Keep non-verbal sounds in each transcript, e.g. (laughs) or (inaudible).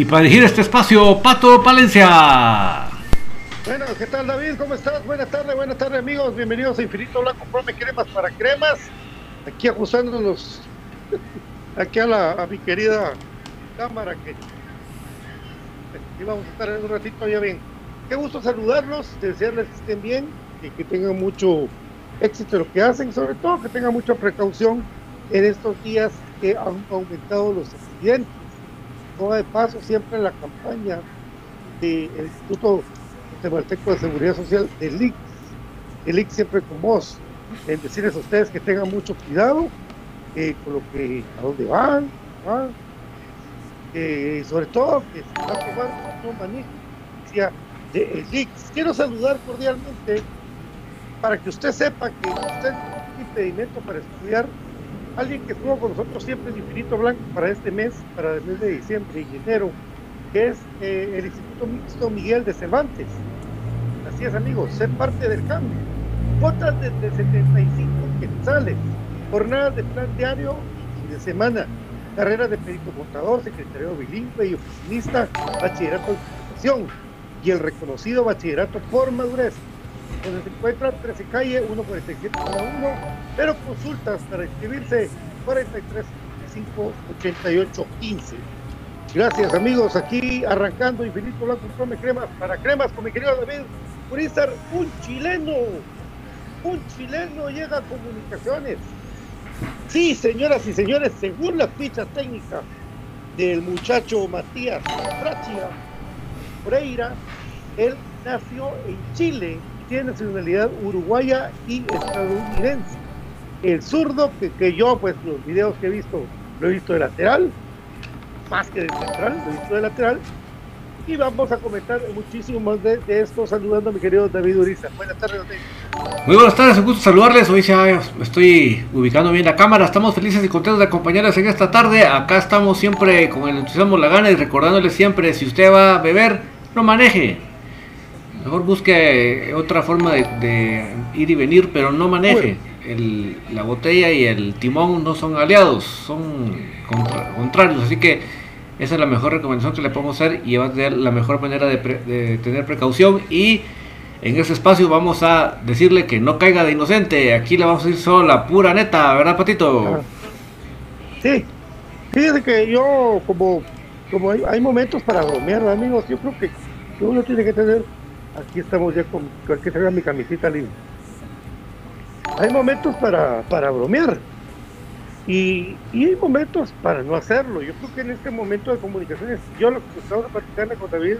Y para dirigir este espacio, Pato Palencia. Bueno, ¿qué tal David? ¿Cómo estás? Buenas tardes, buenas tardes amigos. Bienvenidos a Infinito Blanco Prome Cremas para Cremas. Aquí ajustándonos (laughs) aquí a, la, mi querida cámara que vamos a estar en un ratito ya bien. Qué gusto saludarlos, desearles que estén bien y que tengan mucho éxito en lo que hacen, sobre todo que tengan mucha precaución en estos días que han aumentado los accidentes de paso siempre la campaña del Instituto Guatemalteco de Seguridad Social, del IX, el IX siempre con vos, en decirles a ustedes que tengan mucho cuidado con lo que, a dónde van, sobre todo que se va a tomar un manejo, decía el IX. Quiero saludar cordialmente para que usted sepa que usted tiene impedimento para estudiar alguien que estuvo con nosotros siempre en Infinito Blanco para este mes, para el mes de diciembre y enero, que es eh, el Instituto Mixto Miguel de Cervantes. Así es, amigos, ser parte del cambio. cuotas de, 75 quetzales, jornadas de plan diario y de semana, carreras de perito contador, secretario bilingüe y oficinista, bachillerato de educación y el reconocido bachillerato por madurez, donde se encuentra 13 calle 147 cada uno, pero consultas para inscribirse 43 5 88 15. Gracias amigos, aquí arrancando Infinito Blanco Come Cremas para Cremas con mi querido David Urizar, un chileno, un chileno llega a comunicaciones. Sí, señoras y señores, según la ficha técnica del muchacho Matías Frachia Freira, él nació en Chile tiene nacionalidad uruguaya y estadounidense. El zurdo, que, yo, pues los videos que he visto, lo he visto de lateral, más que de central, lo he visto de lateral. Y vamos a comentar muchísimo más de, esto, saludando a mi querido David Uriza. Buenas tardes, David. Muy buenas tardes, un gusto saludarles. Hoy ya estoy ubicando bien la cámara. Estamos felices y contentos de acompañarles en esta tarde. Acá estamos siempre con el entusiasmo, la gana y recordándoles siempre: si usted va a beber, no maneje. Mejor busque otra forma de, ir y venir, pero no maneje. El, la botella y el timón no son aliados, son contrarios. Así que esa es la mejor recomendación que le podemos hacer y va a ser la mejor manera de, tener precaución. Y en ese espacio vamos a decirle que no caiga de inocente. Aquí le vamos a decir solo la pura neta, ¿verdad, Patito? Sí, fíjese que yo, como, como hay, momentos para bromear, amigos, yo creo que uno tiene que tener. Aquí estamos ya con. que traiga mi camisita libre. Hay momentos para, para bromear. Y, hay momentos para no hacerlo. Yo creo que en este momento de comunicaciones, yo lo que estamos platicando con David,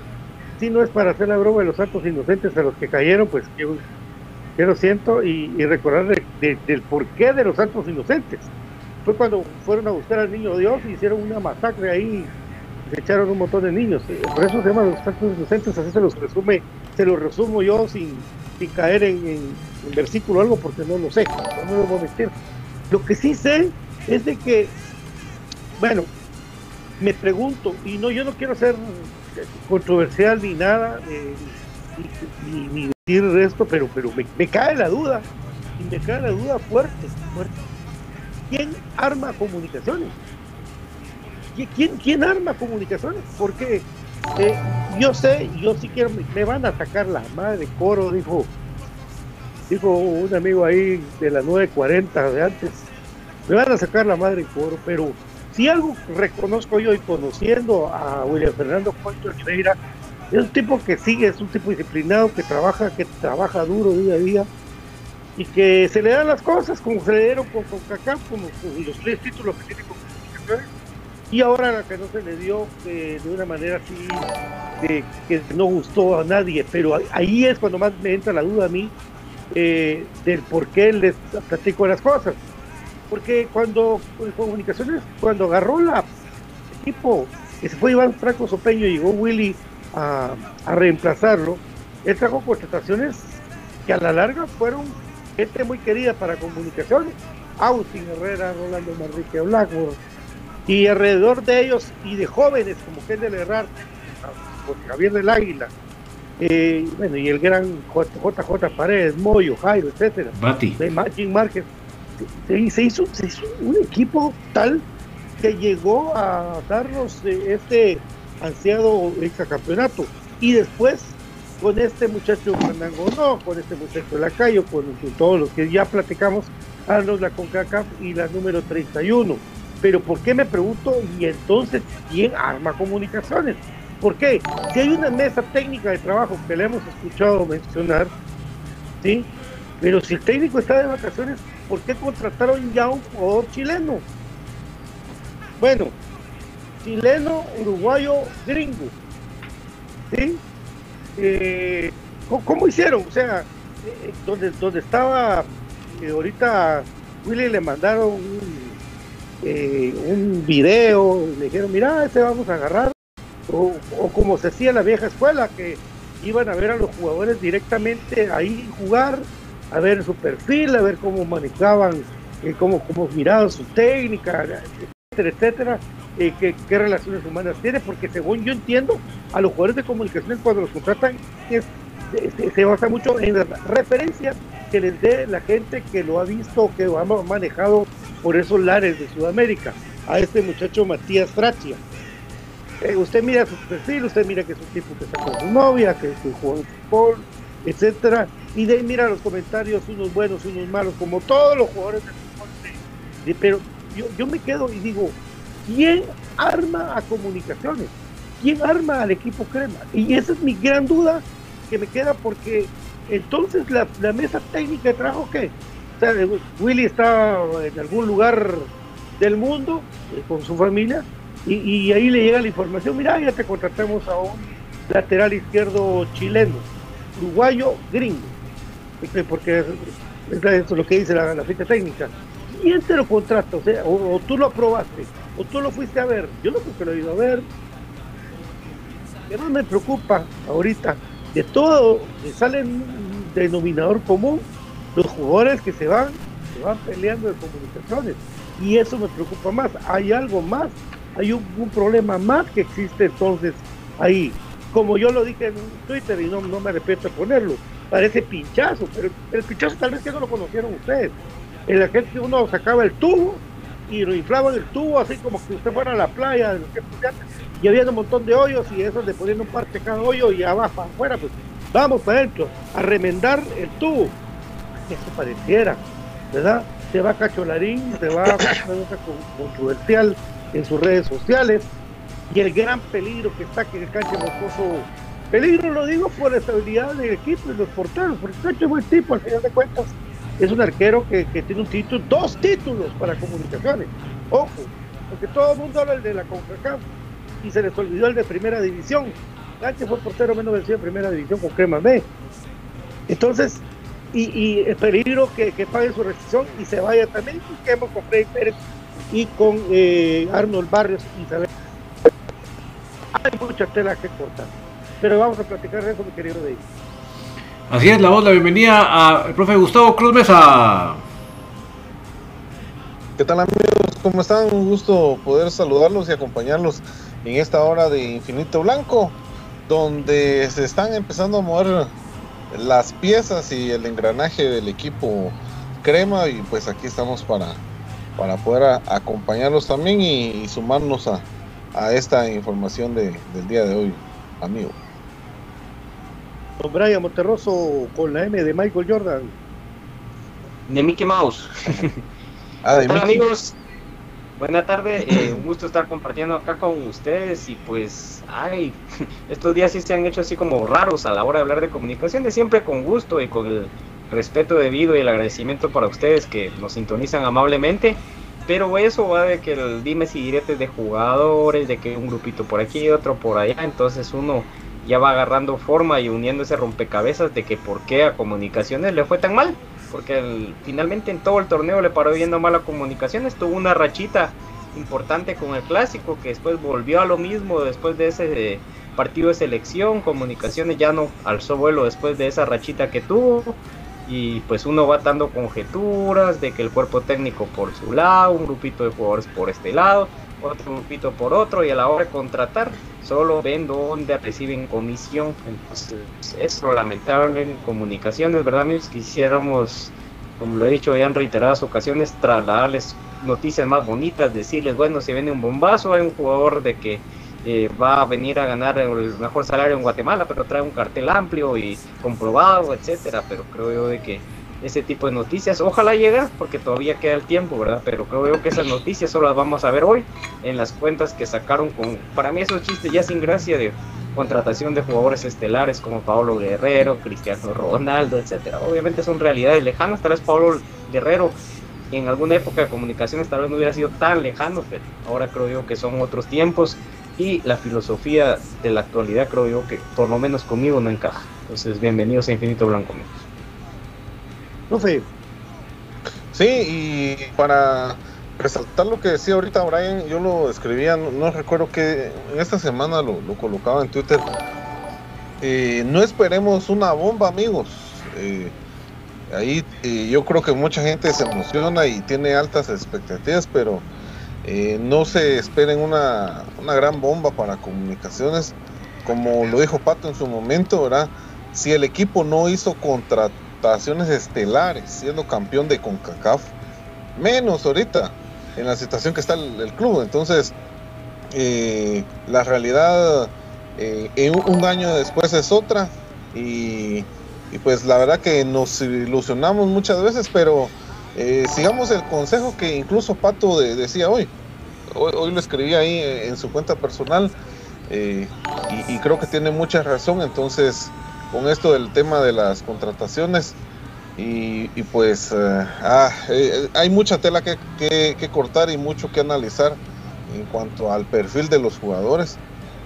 si no es para hacer la broma de los actos inocentes a los que cayeron, pues yo, lo siento y, recordar del porqué de los actos inocentes. Fue cuando fueron a buscar al niño Dios y hicieron una masacre ahí, se echaron un montón de niños. Por eso se llama los actos inocentes, así se los resume, se los resumo yo sin, caer en, versículo algo porque no lo sé, no lo voy a mentir. Lo que sí sé es de que, bueno, me pregunto, y no, yo no quiero ser controversial ni nada, eh, ni, decir esto, pero, pero me, cae la duda, y me cae la duda fuerte, fuerte. ¿Quién arma comunicaciones? ¿Quién, quién arma comunicaciones? Porque eh, yo sé, yo sí quiero, me, van a atacar la madre coro, dijo, dijo un amigo ahí de la 940 de antes, me van a sacar la madre coro, pero si algo reconozco yo y conociendo a William Fernando Cuento Oliveira, es un tipo que sigue, es un tipo disciplinado, que trabaja, que trabaja duro día a día y que se le dan las cosas como se le dieron con, con como, los tres títulos que tiene con y ahora la que no se le dio eh, de una manera así que no gustó a nadie, pero ahí es cuando más me entra la duda a mí eh, del por qué les platico las cosas porque cuando comunicaciones, cuando agarró la equipo, que se fue Iván Franco Sopeño y llegó Willy a, reemplazarlo, él trajo contrataciones que a la larga fueron gente muy querida para comunicaciones. Austin Herrera, Rolando Manrique Blackmore, y alrededor de ellos y de jóvenes como Kendall Herrera, Javier del Águila, eh, bueno, y el gran JJ Paredes, Moyo, Jairo, etcétera, Bati. Jim Márquez, se, hizo, un equipo tal que llegó a darnos eh, este ansiado campeonato Y después, con este muchacho Fernando no, con este muchacho Lacayo, con, con todos los que ya platicamos, darnos la CONCACAF y la número 31. Pero ¿por qué me pregunto? Y entonces, ¿quién arma comunicaciones? ¿Por qué? Si hay una mesa técnica de trabajo que le hemos escuchado mencionar, ¿sí? Pero si el técnico está de vacaciones, ¿por qué contrataron ya un jugador chileno? Bueno, chileno, uruguayo, gringo. ¿Sí? Eh, ¿cómo, hicieron? O sea, eh, donde, donde estaba, eh, ahorita Willy le mandaron un, un video, le dijeron, mira, este vamos a agarrar. O, o como se hacía en la vieja escuela, que iban a ver a los jugadores directamente ahí jugar a ver su perfil, a ver cómo manejaban, eh, cómo, cómo miraban su técnica, etcétera, etcétera, eh, qué, relaciones humanas tiene, porque según yo entiendo, a los jugadores de comunicaciones cuando los contratan es, se, basa mucho en las referencias que les dé la gente que lo ha visto, que lo ha manejado por esos lares de Sudamérica, a este muchacho Matías Francia. Eh, usted mira su perfil, usted mira que es un tipo que está con su novia, que, que juega fútbol, etcétera, y de ahí mira los comentarios, unos buenos, unos malos, como todos los jugadores del fútbol. pero yo, yo me quedo y digo, ¿quién arma a comunicaciones? ¿Quién arma al equipo crema? Y esa es mi gran duda que me queda porque entonces la, mesa técnica de trabajo, ¿qué? O sea, Willy está en algún lugar del mundo eh, con su familia y, ahí le llega la información, mira, ya te contratamos a un lateral izquierdo chileno, uruguayo, gringo, este, porque es, lo que dice la, ficha técnica. ¿Quién te lo contrata? O, sea, o, tú lo aprobaste, o tú lo fuiste a ver. Yo no creo que lo he ido a ver. ¿Qué más me preocupa ahorita? De todo, sale un denominador común los jugadores que se van, se van peleando de comunicaciones. Y eso me preocupa más. Hay algo más, hay un, problema más que existe entonces ahí. Como yo lo dije en Twitter y no, no me arrepiento de ponerlo, parece pinchazo, pero el pinchazo tal vez que no lo conocieron ustedes. En la gente uno sacaba el tubo y lo inflaban el tubo así como que usted fuera a la playa y había un montón de hoyos y eso le ponían un parte cada hoyo y abajo afuera pues. Vamos para adentro a remendar el tubo. Eso pareciera verdad se va Cacholarín se va (coughs) controversial en sus redes sociales. Y el gran peligro que está que el canche moscoso peligro lo digo por la estabilidad del equipo y los porteros porque el canche es buen tipo al final de cuentas. Es un arquero que, tiene un título, dos títulos para comunicaciones. Ojo, porque todo el mundo habla de la CONCACAF y se les olvidó el de primera división. Antes fue portero menos vencido en primera división con Crema B. Entonces, y, y el peligro que, que, pague su rescisión y se vaya también, y quedemos con Freddy Pérez y con eh, Arnold Barrios y saber. Hay mucha tela que cortar. Pero vamos a platicar de eso, mi querido David. Así es, la voz, la bienvenida al profe Gustavo Cruz Mesa. ¿Qué tal amigos? ¿Cómo están? Un gusto poder saludarlos y acompañarlos en esta hora de Infinito Blanco, donde se están empezando a mover las piezas y el engranaje del equipo crema y pues aquí estamos para, para poder acompañarlos también y, sumarnos a, esta información del día de hoy, amigo. Don Brian Monterroso con la M de Michael Jordan. De Mickey Mouse. ah, de Hola, amigos. Buenas tardes, eh, (laughs) un gusto estar compartiendo acá con ustedes y pues, ay, (laughs) estos días sí se han hecho así como raros a la hora de hablar de comunicaciones, siempre con gusto y con el respeto debido y el agradecimiento para ustedes que nos sintonizan amablemente, pero eso va de que el dime si diretes de jugadores, de que un grupito por aquí y otro por allá, entonces uno ya va agarrando forma y uniendo ese rompecabezas de que por qué a comunicaciones le fue tan mal. Porque finalmente en todo el torneo le paró viendo mal a comunicaciones. Tuvo una rachita importante con el clásico que después volvió a lo mismo después de ese eh, partido de selección. Comunicaciones ya no alzó vuelo después de esa rachita que tuvo. Y pues uno va dando conjeturas de que el cuerpo técnico por su lado, un grupito de jugadores por este lado otro grupito por otro y a la hora de contratar solo ven dónde reciben comisión. Entonces, es lo lamentable en comunicaciones, ¿verdad, amigos? Quisiéramos, como lo he dicho ya en reiteradas ocasiones, trasladarles noticias más bonitas, decirles, bueno, si viene un bombazo, hay un jugador de que eh, va a venir a ganar el mejor salario en Guatemala, pero trae un cartel amplio y comprobado, etcétera, pero creo yo de que ese tipo de noticias. Ojalá llegue, porque todavía queda el tiempo, ¿verdad? Pero creo que esas noticias solo las vamos a ver hoy en las cuentas que sacaron con, para mí esos chistes ya sin gracia de contratación de jugadores estelares como Pablo Guerrero, Cristiano Ronaldo, etcétera. Obviamente son realidades lejanas, tal vez Pablo Guerrero en alguna época de comunicaciones tal vez no hubiera sido tan lejano, pero ahora creo yo que son otros tiempos y la filosofía de la actualidad creo yo que por lo menos conmigo no encaja. Entonces, bienvenidos a Infinito Blanco, amigos. Sí, y para resaltar lo que decía ahorita Brian, yo lo escribía, no, recuerdo que en esta semana lo, colocaba en Twitter. Eh, no esperemos una bomba, amigos. Eh, ahí eh, yo creo que mucha gente se emociona y tiene altas expectativas, pero no se esperen una, una gran bomba para comunicaciones. Como lo dijo Pato en su momento, ¿verdad? Si el equipo no hizo contra estelares, siendo campeón de CONCACAF, menos ahorita en la situación que está el, club. Entonces, eh, la realidad eh, un, año después es otra y, pues la verdad que nos ilusionamos muchas veces, pero eh, sigamos el consejo que incluso Pato decía hoy. hoy. lo escribí ahí en su cuenta personal y, creo que tiene mucha razón. Entonces, con esto del tema de las contrataciones, y, pues ah, hay mucha tela que, cortar y mucho que analizar en cuanto al perfil de los jugadores,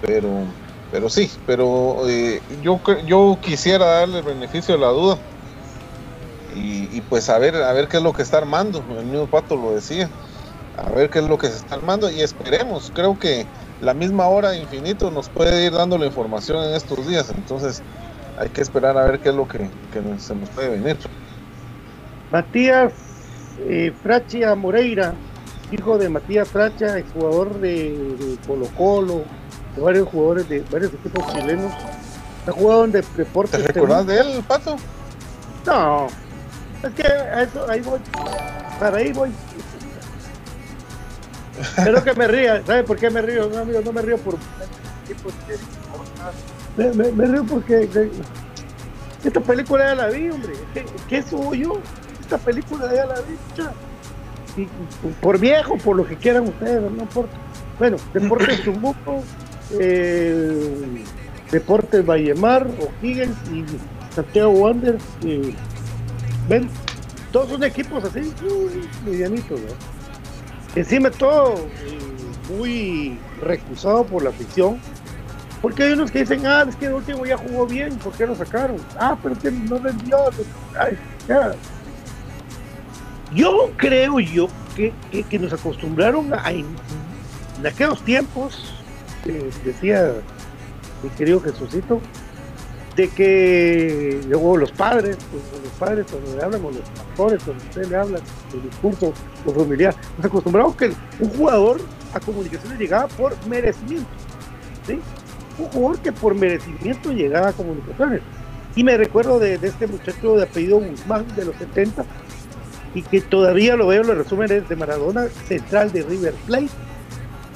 pero pero sí, pero eh, yo, yo quisiera darle el beneficio de la duda. Y, pues a ver, a ver qué es lo que está armando. El mismo Pato lo decía. A ver qué es lo que se está armando y esperemos. Creo que la misma hora infinito nos puede ir dando la información en estos días. Entonces hay que esperar a ver qué es lo que, se nos puede venir. Matías eh, Frachia Moreira, hijo de Matías Fracha, jugador de Colo Colo, varios jugadores de varios equipos chilenos. Ha jugado en deportes. ¿Te recordás de él, Pato? No, es que eso, ahí voy. Para ahí voy. Espero que me ría. ¿Sabe por qué me río? No, amigo, no me río por. Me, me, me río porque. Esta película ya la vi, hombre. ¿Qué, qué soy yo? Esta película ya la vi, ya. Y, por viejo, por lo que quieran ustedes, no importa. Bueno, Deportes (coughs) Chumbuco eh, Deportes Vallemar, O'Higgins y Santiago Wanderers. ven, todos son equipos así, medianitos. Encima todo eh, muy recusado por la afición. Porque hay unos que dicen, ah, es que el último ya jugó bien, ¿por qué lo sacaron? Ah, pero que no vendió. Yo creo yo que, que, nos acostumbraron a, en aquellos tiempos decía mi querido Jesucito, de que luego los padres, los padres cuando le hablan, o los pastores cuando usted le habla, el discurso, los familiares, nos acostumbramos que un jugador a comunicaciones llegaba por merecimiento, ¿sí? Un jugador que por merecimiento llegaba a comunicaciones. Y me recuerdo de, este muchacho de apellido Guzmán de los 70, y que todavía lo veo en los resúmenes de Maradona, central de River Plate,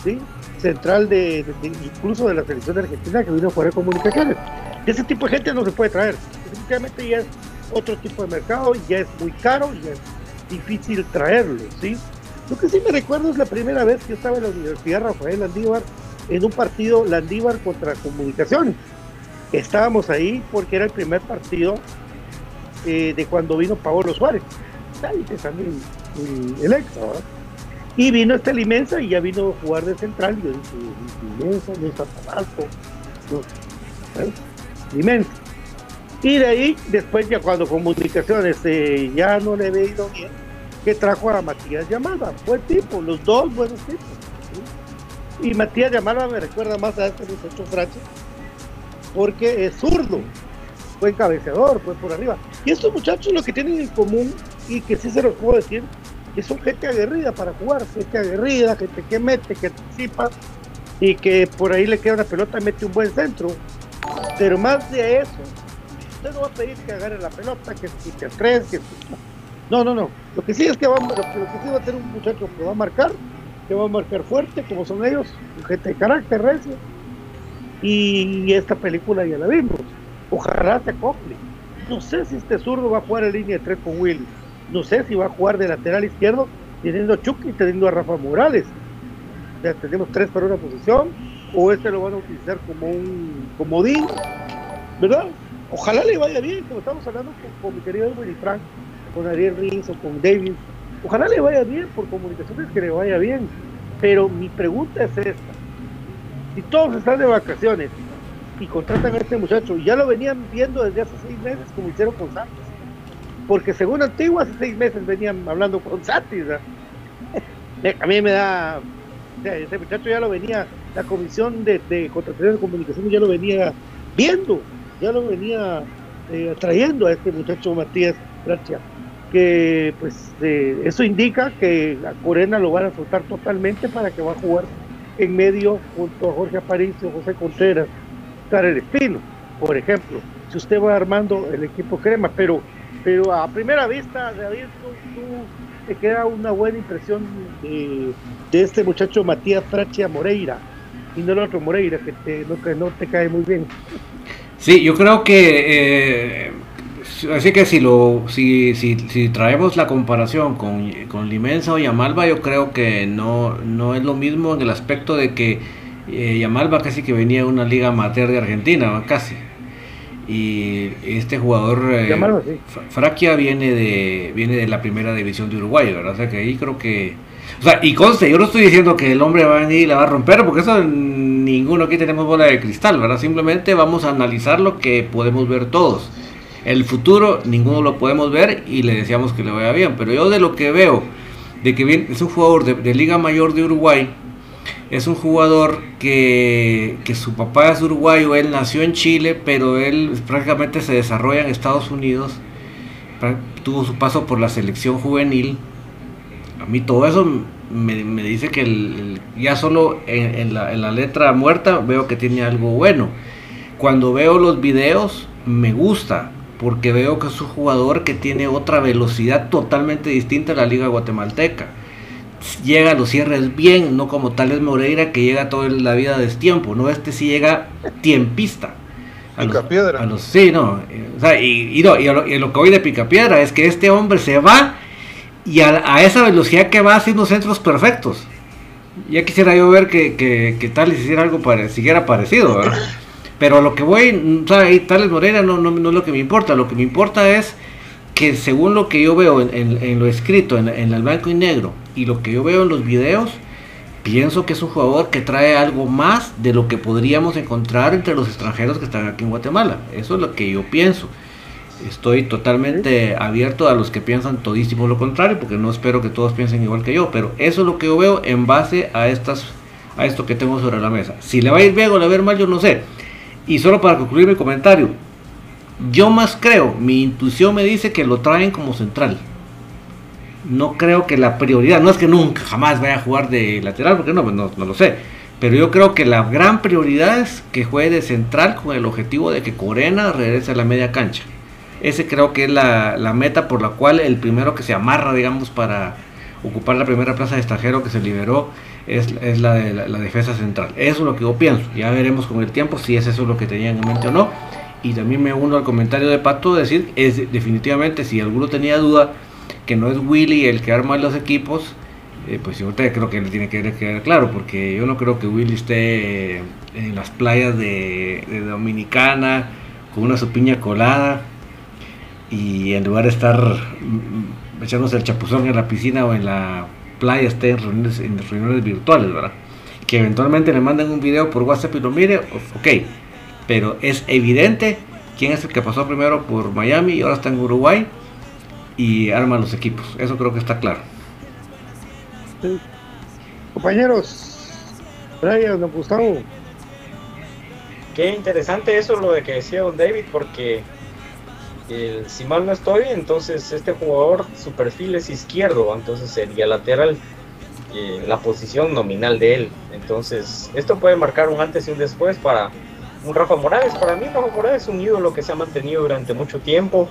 ¿sí? central de, incluso de la selección de Argentina que vino a jugar comunicaciones. Ese tipo de gente no se puede traer. Definitivamente ya es otro tipo de mercado, ya es muy caro, y es difícil traerlo, ¿sí? Lo que sí me recuerdo es la primera vez que estaba en la Universidad Rafael Landívar en un partido Landívar contra Comunicaciones. Estábamos ahí porque era el primer partido eh, de cuando vino Paolo Suárez. Ahí también el ex, ¿verdad? Y vino este Limensa y ya vino a jugar de central. Y yo dije, Limensa, no está alto. Limensa. Y de ahí, después ya cuando comunicaciones eh, ya no le había ido bien, que trajo a Matías Llamada. Buen tipo, los dos buenos tipos. Y Matías Llamada me recuerda más a este muchacho Frache, porque es zurdo, buen cabeceador, fue por arriba. Y estos muchachos lo que tienen en común, y que sí se los puedo decir, que son gente aguerrida para jugar, gente aguerrida, gente que mete, que anticipa y que por ahí le queda una pelota y mete un buen centro. Pero más de eso, usted no va a pedir que agarre la pelota, que el tres, que no, no, no. Lo que sí es que va, lo, que sí va a tener un muchacho que va a marcar, que va a marcar fuerte, como son ellos, gente de carácter recio. Y esta película ya la vimos. Ojalá se acople. No sé si este zurdo va a jugar en línea de tres con Willy no sé si va a jugar de lateral izquierdo teniendo a Chucky y teniendo a Rafa Morales. O sea, tenemos tres para una posición, o este lo van a utilizar como un comodín, ¿verdad? Ojalá le vaya bien, como estamos hablando con, mi querido Willy Frank, con Ariel Rins o con David. Ojalá le vaya bien por comunicaciones, que le vaya bien. Pero mi pregunta es esta: si todos están de vacaciones y contratan a este muchacho, ya lo venían viendo desde hace seis meses, como hicieron con Santos porque según Antiguo hace seis meses venían hablando con Satis. A mí me da, ese muchacho ya lo venía, la comisión de, de contratación de comunicación ya lo venía viendo, ya lo venía eh, trayendo a este muchacho Matías Gracia, que pues eh, eso indica que a Corena lo van a soltar totalmente para que va a jugar en medio junto a Jorge Aparicio, José Contreras, el Espino, por ejemplo, si usted va armando el equipo crema, pero pero a primera vista, David, tú, te queda una buena impresión de, este muchacho Matías Frachia Moreira y no el otro Moreira que, te, no te cae muy bien. Sí, yo creo que eh, así que si lo si, si, si traemos la comparación con, con Limensa o Yamalba, yo creo que no, no es lo mismo en el aspecto de que eh, Yamalba casi que venía de una liga amateur de Argentina, casi. Y este jugador eh, Fraquia viene de viene de la primera división de Uruguay, ¿verdad? O sea que ahí creo que o sea, y conste, yo no estoy diciendo que el hombre va a venir y la va a romper, porque eso ninguno aquí tenemos bola de cristal, ¿verdad? Simplemente vamos a analizar lo que podemos ver todos. El futuro ninguno lo podemos ver y le deseamos que le vaya bien, pero yo de lo que veo, de que bien, es un jugador de, Liga Mayor de Uruguay, es un jugador que, que, su papá es uruguayo, él nació en Chile, pero él prácticamente se desarrolla en Estados Unidos, tuvo su paso por la selección juvenil a mí todo eso me, dice que ya solo en, la, letra muerta veo que tiene algo bueno. Cuando veo los videos me gusta porque veo que es un jugador que tiene otra velocidad totalmente distinta a la liga guatemalteca. Llega a los cierres bien, no como Tales Moreira que llega toda la vida de tiempo, no este sí llega tiempista. A Picapiedra. sí, no. y, lo, y lo que voy de Picapiedra es que este hombre se va y a, esa velocidad que va haciendo centros perfectos. Ya quisiera yo ver que, que, tal hiciera algo para, siguiera parecido, ¿verdad? Pero a lo que voy, o sea, Tales Morena no, no, no, es lo que me importa, lo que me importa es que según lo que yo veo en, lo escrito, en, en, el blanco y negro, y lo que yo veo en los videos, pienso que es un jugador que trae algo más de lo que podríamos encontrar entre los extranjeros que están aquí en Guatemala. Eso es lo que yo pienso. Estoy totalmente abierto a los que piensan todísimo lo contrario, porque no espero que todos piensen igual que yo, pero eso es lo que yo veo en base a estas a esto que tengo sobre la mesa. Si le va a ir bien o le va a ir mal, yo no sé. Y solo para concluir mi comentario, yo más creo, mi intuición me dice que lo traen como central. No creo que la prioridad, no es que nunca, jamás vaya a jugar de lateral, porque no, pues no, no lo sé. Pero yo creo que la gran prioridad es que juegue de central con el objetivo de que Corena regrese a la media cancha. Ese creo que es la, meta por la cual el primero que se amarra, digamos, para ocupar la primera plaza de extranjero que se liberó es, la de la, defensa central. Eso es lo que yo pienso. Ya veremos con el tiempo si es eso lo que tenían en mente o no. Y también me uno al comentario de Pato de decir, es definitivamente, si alguno tenía duda que no es Willy el que arma los equipos, eh, pues yo creo que le tiene que quedar claro, porque yo no creo que Willy esté en las playas de, de Dominicana con una supiña colada y en lugar de estar echándose el chapuzón en la piscina o en la playa, esté en reuniones, en reuniones virtuales, ¿verdad? Que eventualmente le manden un video por WhatsApp y lo mire, ok, pero es evidente quién es el que pasó primero por Miami y ahora está en Uruguay y arma los equipos, eso creo que está claro. Compañeros, Brian, don Gustavo. Qué interesante eso lo de que decía don David, porque si mal no estoy, entonces este jugador, su perfil es izquierdo, entonces sería lateral eh, la posición nominal de él. Entonces, esto puede marcar un antes y un después para un Rafa Morales. Para mí, Rafa Morales es un ídolo que se ha mantenido durante mucho tiempo.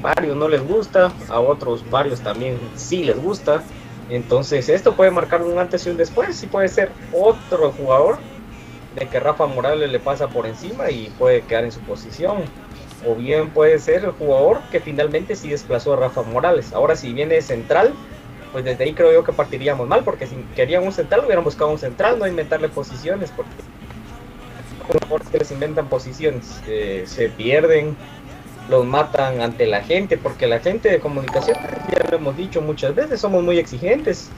Varios no les gusta, a otros varios también sí les gusta. Entonces, esto puede marcar un antes y un después. Y puede ser otro jugador de que Rafa Morales le pasa por encima y puede quedar en su posición o bien puede ser el jugador que finalmente sí desplazó a Rafa Morales. Ahora si viene central, pues desde ahí creo yo que partiríamos mal, porque si querían un central hubieran buscado un central, no inventarle posiciones, porque que les inventan posiciones, eh, se pierden, los matan ante la gente, porque la gente de comunicación, ya lo hemos dicho muchas veces, somos muy exigentes.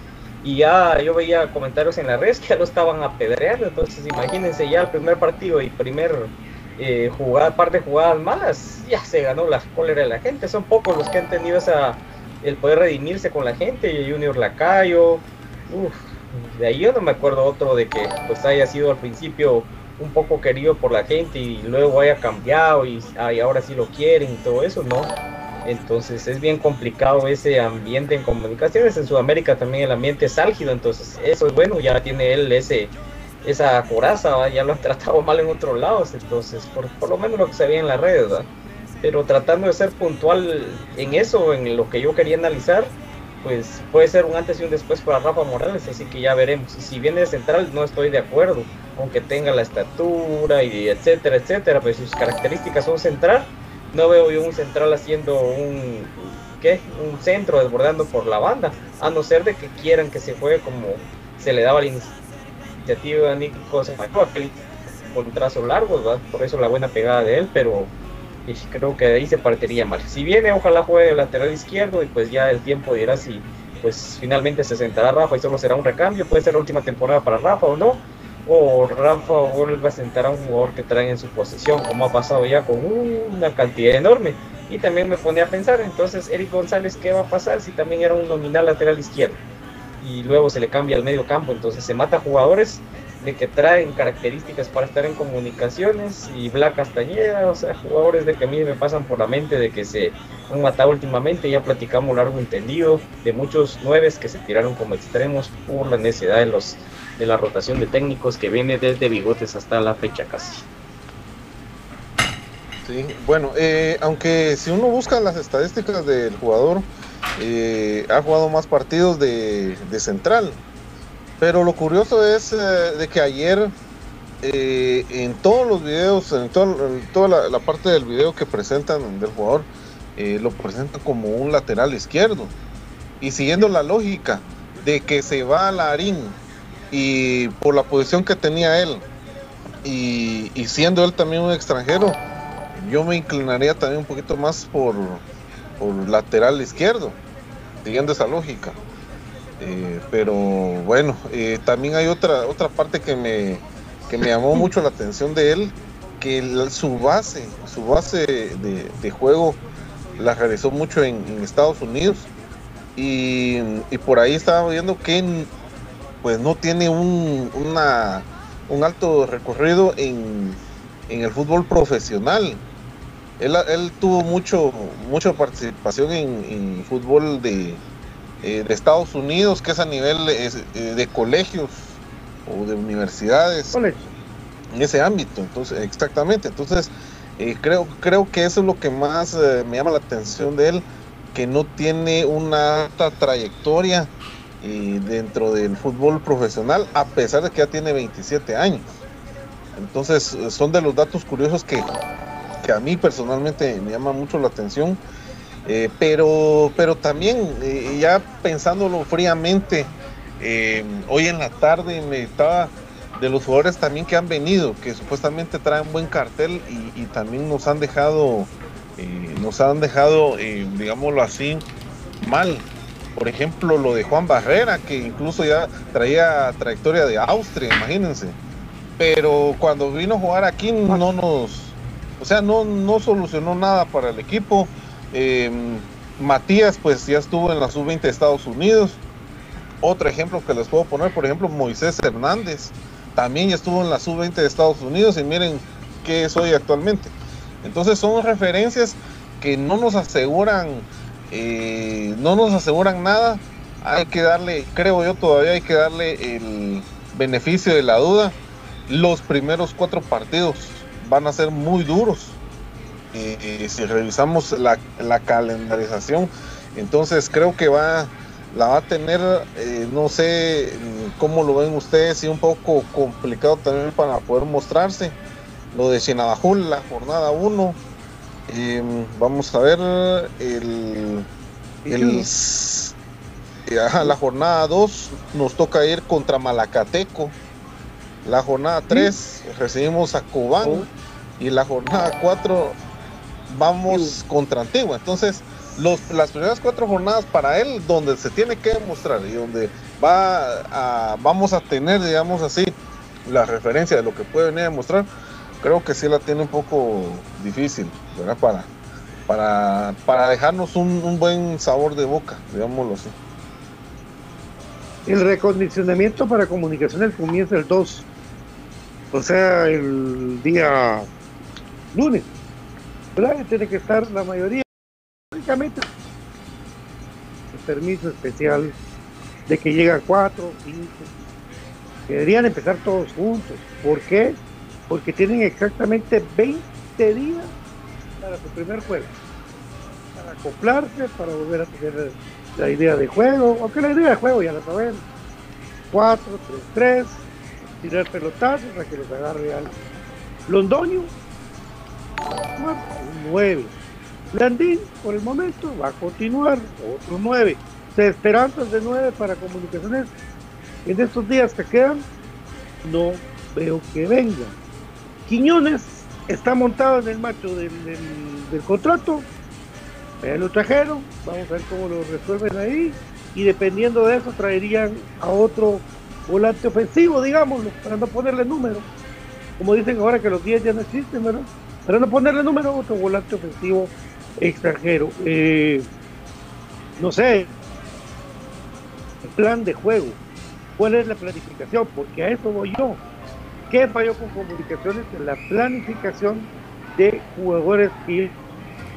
Y ya yo veía comentarios en la red que ya lo estaban apedreando, entonces imagínense ya el primer partido y primer eh, jugar, par de jugadas malas, ya se ganó la cólera de la gente. Son pocos los que han tenido esa, el poder redimirse con la gente. Junior Lacayo, de ahí yo no me acuerdo otro de que pues haya sido al principio un poco querido por la gente y luego haya cambiado y, ahora sí lo quieren y todo eso, ¿no? Entonces es bien complicado ese ambiente en comunicaciones. En Sudamérica también el ambiente es álgido, entonces eso es bueno, ya tiene él ese esa coraza, ya lo han tratado mal en otros lados, entonces por, lo menos lo que se veía en las redes. pero tratando de ser puntual en eso, en lo que yo quería analizar, pues puede ser un antes y un después para Rafa Morales, así que ya veremos. Y si viene de central, no estoy de acuerdo, aunque tenga la estatura y etcétera, etcétera, pues sus características son central. No veo yo un central haciendo un, ¿qué? un centro desbordando por la banda, a no ser de que quieran que se juegue como se le daba la iniciativa Nico con un trazo largo, por eso la buena pegada de él, pero creo que de ahí se partiría mal. Si viene, ojalá juegue el lateral izquierdo y pues ya el tiempo dirá si pues finalmente se sentará Rafa y solo será un recambio, puede ser la última temporada para Rafa o no, o Rafa vuelve a sentar a un jugador que trae en su posesión, como ha pasado ya con una cantidad enorme. Y también me pone a pensar, entonces Eric González, ¿qué va a pasar si también era un nominal lateral izquierdo? Y luego se le cambia al medio campo, entonces se mata jugadores de que traen características para estar en comunicaciones y Black Castañeda, o sea, jugadores de que a mí me pasan por la mente de que se han matado últimamente, ya platicamos largo entendido, de muchos nueves que se tiraron como extremos por la necesidad de, los, de la rotación de técnicos que viene desde Bigotes hasta la fecha casi. Sí, bueno, eh, aunque si uno busca las estadísticas del jugador, eh, ha jugado más partidos de, central, pero lo curioso es eh, de que ayer eh, en todos los videos, en, toda la, parte del video que presentan del jugador, lo presentan como un lateral izquierdo. Y siguiendo la lógica de que se va a Larín y por la posición que tenía él y, siendo él también un extranjero, yo me inclinaría también un poquito más por, por lateral izquierdo, siguiendo esa lógica. Eh, pero bueno, eh, también hay otra, otra parte que me, que me llamó mucho la atención de él, que su base, su base de, juego la realizó mucho en, Estados Unidos y, por ahí estaba viendo que pues no tiene un, una, un alto recorrido en, el fútbol profesional. Él, él tuvo mucho, mucha participación en fútbol de, eh, de Estados Unidos, que es a nivel eh, de colegios o de universidades. En ese ámbito, entonces, exactamente. Entonces, eh, creo, creo que eso es lo que más me llama la atención de él, que no tiene una alta trayectoria dentro del fútbol profesional, a pesar de que ya tiene 27 años. Entonces, son de los datos curiosos que, a mí personalmente me llama mucho la atención eh, pero, pero también, eh, ya pensándolo fríamente, eh, hoy en la tarde me estaba de los jugadores también que han venido, que supuestamente traen buen cartel y, también nos han dejado, nos han dejado, digámoslo así, mal. Por ejemplo, lo de Juan Barrera, que incluso ya traía trayectoria de Austria, imagínense. Pero cuando vino a jugar aquí no nos, o sea, no, no solucionó nada para el equipo Em, Matías, pues ya estuvo en la sub-20 de Estados Unidos. Otro ejemplo que les puedo poner, por ejemplo, Moisés Hernández, también ya estuvo en la sub-20 de Estados Unidos y miren qué es hoy actualmente. Entonces son referencias que no nos aseguran, eh, no nos aseguran nada. Hay que darle, creo yo todavía hay que darle el beneficio de la duda. Los primeros cuatro partidos van a ser muy duros eh, si revisamos la, calendarización, entonces creo que va, la va a tener, eh, no sé cómo lo ven ustedes, y un poco complicado también para poder mostrarse. Lo de Chinabajul, la jornada 1. Em, vamos a ver el, el la jornada 2 nos toca ir contra Malacateco. La jornada 3 recibimos a Cobán. Oh. Y la jornada 4 vamos contra Antigua. Entonces, los, las primeras cuatro jornadas para él, donde se tiene que demostrar y donde va a, vamos a tener, digamos así, la referencia de lo que puede venir a demostrar, creo que sí la tiene un poco difícil, ¿verdad? Para, para, para dejarnos un, buen sabor de boca, digámoslo así. El recondicionamiento para comunicaciones comienza el 2, o sea, el día lunes tiene que estar la mayoría, lógicamente, el permiso especial de que llega cuatro, cinco, deberían empezar todos juntos. ¿Por qué? Porque tienen exactamente 20 días para su primer juego. Para acoplarse, para volver a tener la idea de juego, aunque la idea de juego ya la saben. 4, 3, 3, tirar pelotazos para que los agarre al Londoño, 9. Landín, por el momento, va a continuar, otro 9. esperanzas de 9 para comunicaciones en estos días que quedan, no veo que venga. Quiñones está montado en el macho del, contrato, ya lo trajeron, vamos a ver cómo lo resuelven ahí, y dependiendo de eso traerían a otro volante ofensivo, digámoslo, para no ponerle número. Como dicen ahora que los 10 ya no existen, ¿verdad? Para no ponerle número otro volante ofensivo extranjero. Eh, no sé, el plan de juego, cuál es la planificación, porque a eso voy yo. ¿Qué falló con comunicaciones? La planificación de jugadores que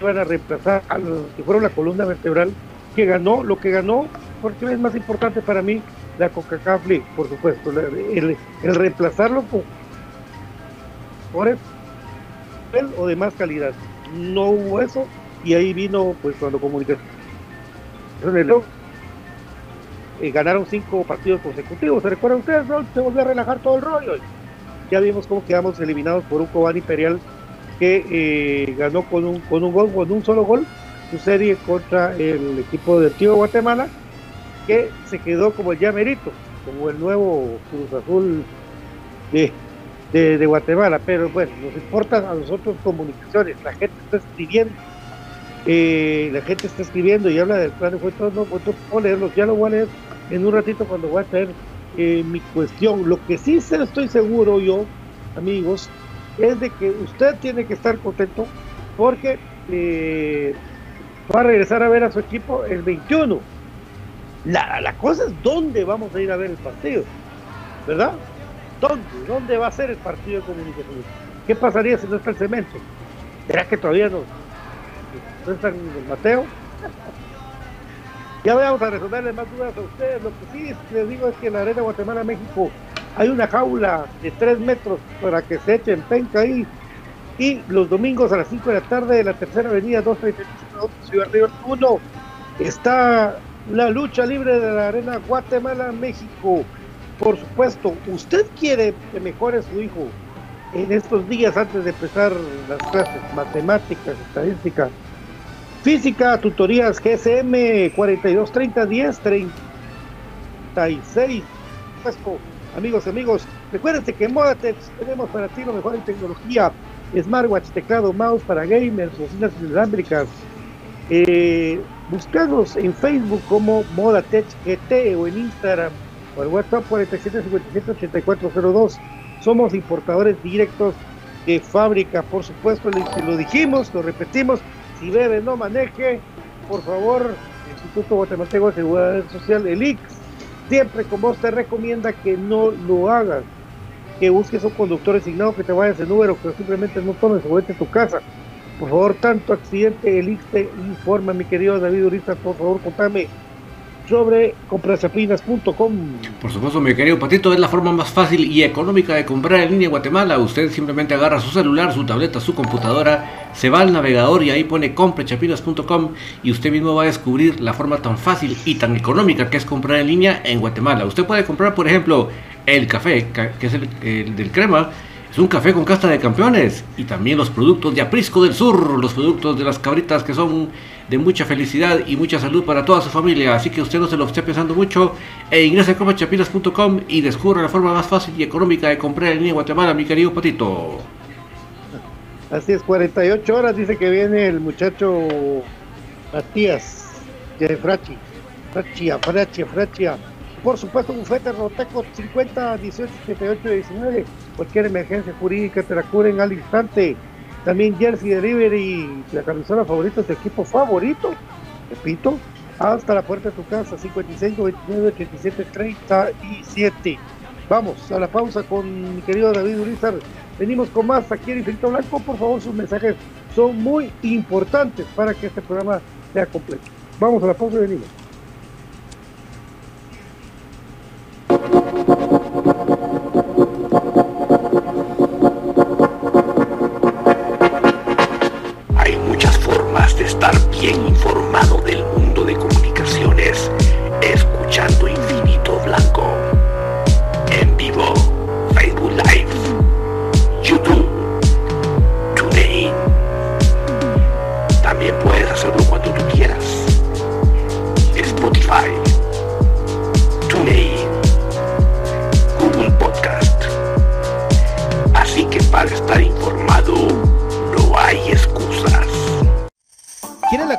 iban a reemplazar a los que fueron la columna vertebral que ganó, lo que ganó, porque es más importante para mí la Coca-Cola por supuesto, el, reemplazarlo con jugadores o de más calidad. No hubo eso y ahí vino pues cuando comunicación eh, ganaron cinco partidos consecutivos. ¿Se recuerdan ustedes? No? Se volvió a relajar todo el rollo. Ya vimos cómo quedamos eliminados por un Cobán Imperial que eh, ganó con un, con un gol, con un solo gol, su serie contra el equipo del Tío Guatemala, que se quedó como el ya merito, como el nuevo Cruz Azul de, Guatemala. Pero bueno, nos importa a nosotros comunicaciones, la gente está escribiendo eh, la gente está escribiendo y habla del plan de juego, no, no puedo leerlos, ya lo voy a leer en un ratito cuando voy a traer eh, mi cuestión. Lo que sí estoy seguro yo, amigos, es de que usted tiene que estar contento porque eh, va a regresar a ver a su equipo el 21. La, la cosa es dónde vamos a ir a ver el partido, ¿verdad? ¿Dónde? ¿Dónde va a ser el partido de comunicación? ¿Qué pasaría si no está el cemento? ¿Será que todavía no, están en Mateo. Ya vamos a resolverle más dudas a ustedes. Lo que sí les digo es que en la Arena Guatemala, México, hay una jaula de 3 metros para que se echen penca ahí. Y los domingos a las 5 de la tarde de la tercera avenida 235 Ciudad Río 1 está la lucha libre de la Arena Guatemala, México. Por supuesto, usted quiere que mejore su hijo en estos días antes de empezar las clases, matemáticas, estadísticas Física, tutorías GSM 4230 10 36. Amigos, amigos, recuérdense que en Modatech tenemos para ti lo mejor en tecnología, smartwatch, teclado, mouse para gamers, bocinas inalámbricas. Eh, buscanos en Facebook como Modatech GT o en Instagram o en WhatsApp 47578402. Somos importadores directos de fábrica, por supuesto, lo dijimos, lo repetimos, si bebe no maneje, por favor, el Instituto Guatemalteco de Seguridad Social, el IX, siempre como vos te recomienda que no lo hagas, que busques un conductor designado que te vayas de número, que simplemente no tomes o vete a tu casa. Por favor, tanto accidente, el IX te informa, mi querido David Uriza, por favor, contame sobre comprasapinas.com. Por supuesto, mi querido Patito, es la forma más fácil y económica de comprar en línea en Guatemala. Usted simplemente agarra su celular, su tableta, su computadora, se va al navegador y ahí pone comprachapinas.com y usted mismo va a descubrir la forma tan fácil y tan económica que es comprar en línea en Guatemala. Usted puede comprar, por ejemplo, el café, que es el, del crema. Es un café con casta de campeones y también los productos de Aprisco del Sur, los productos de las cabritas que son de mucha felicidad y mucha salud para toda su familia. Así que usted no se lo esté pensando mucho e ingrese a comachapinas.com y descubra la forma más fácil y económica de comprar en línea Guatemala, mi querido Patito. Así es, 48 horas dice que viene el muchacho Matías de Frachi. Frachia, Frachia, Frachia. Por supuesto, bufete Roteco 50 18 78 19. Cualquier emergencia jurídica te la curen al instante. También Jersey Delivery, la camisola favorita de tu equipo favorito. Repito, hasta la puerta de tu casa, 55 29 87 37. Vamos a la pausa con mi querido David Urizar. Venimos con más aquí en Infinito Blanco. Por favor, sus mensajes son muy importantes para que este programa sea completo. Vamos a la pausa y venimos. Bien informado del mundo de comunicaciones, escuchando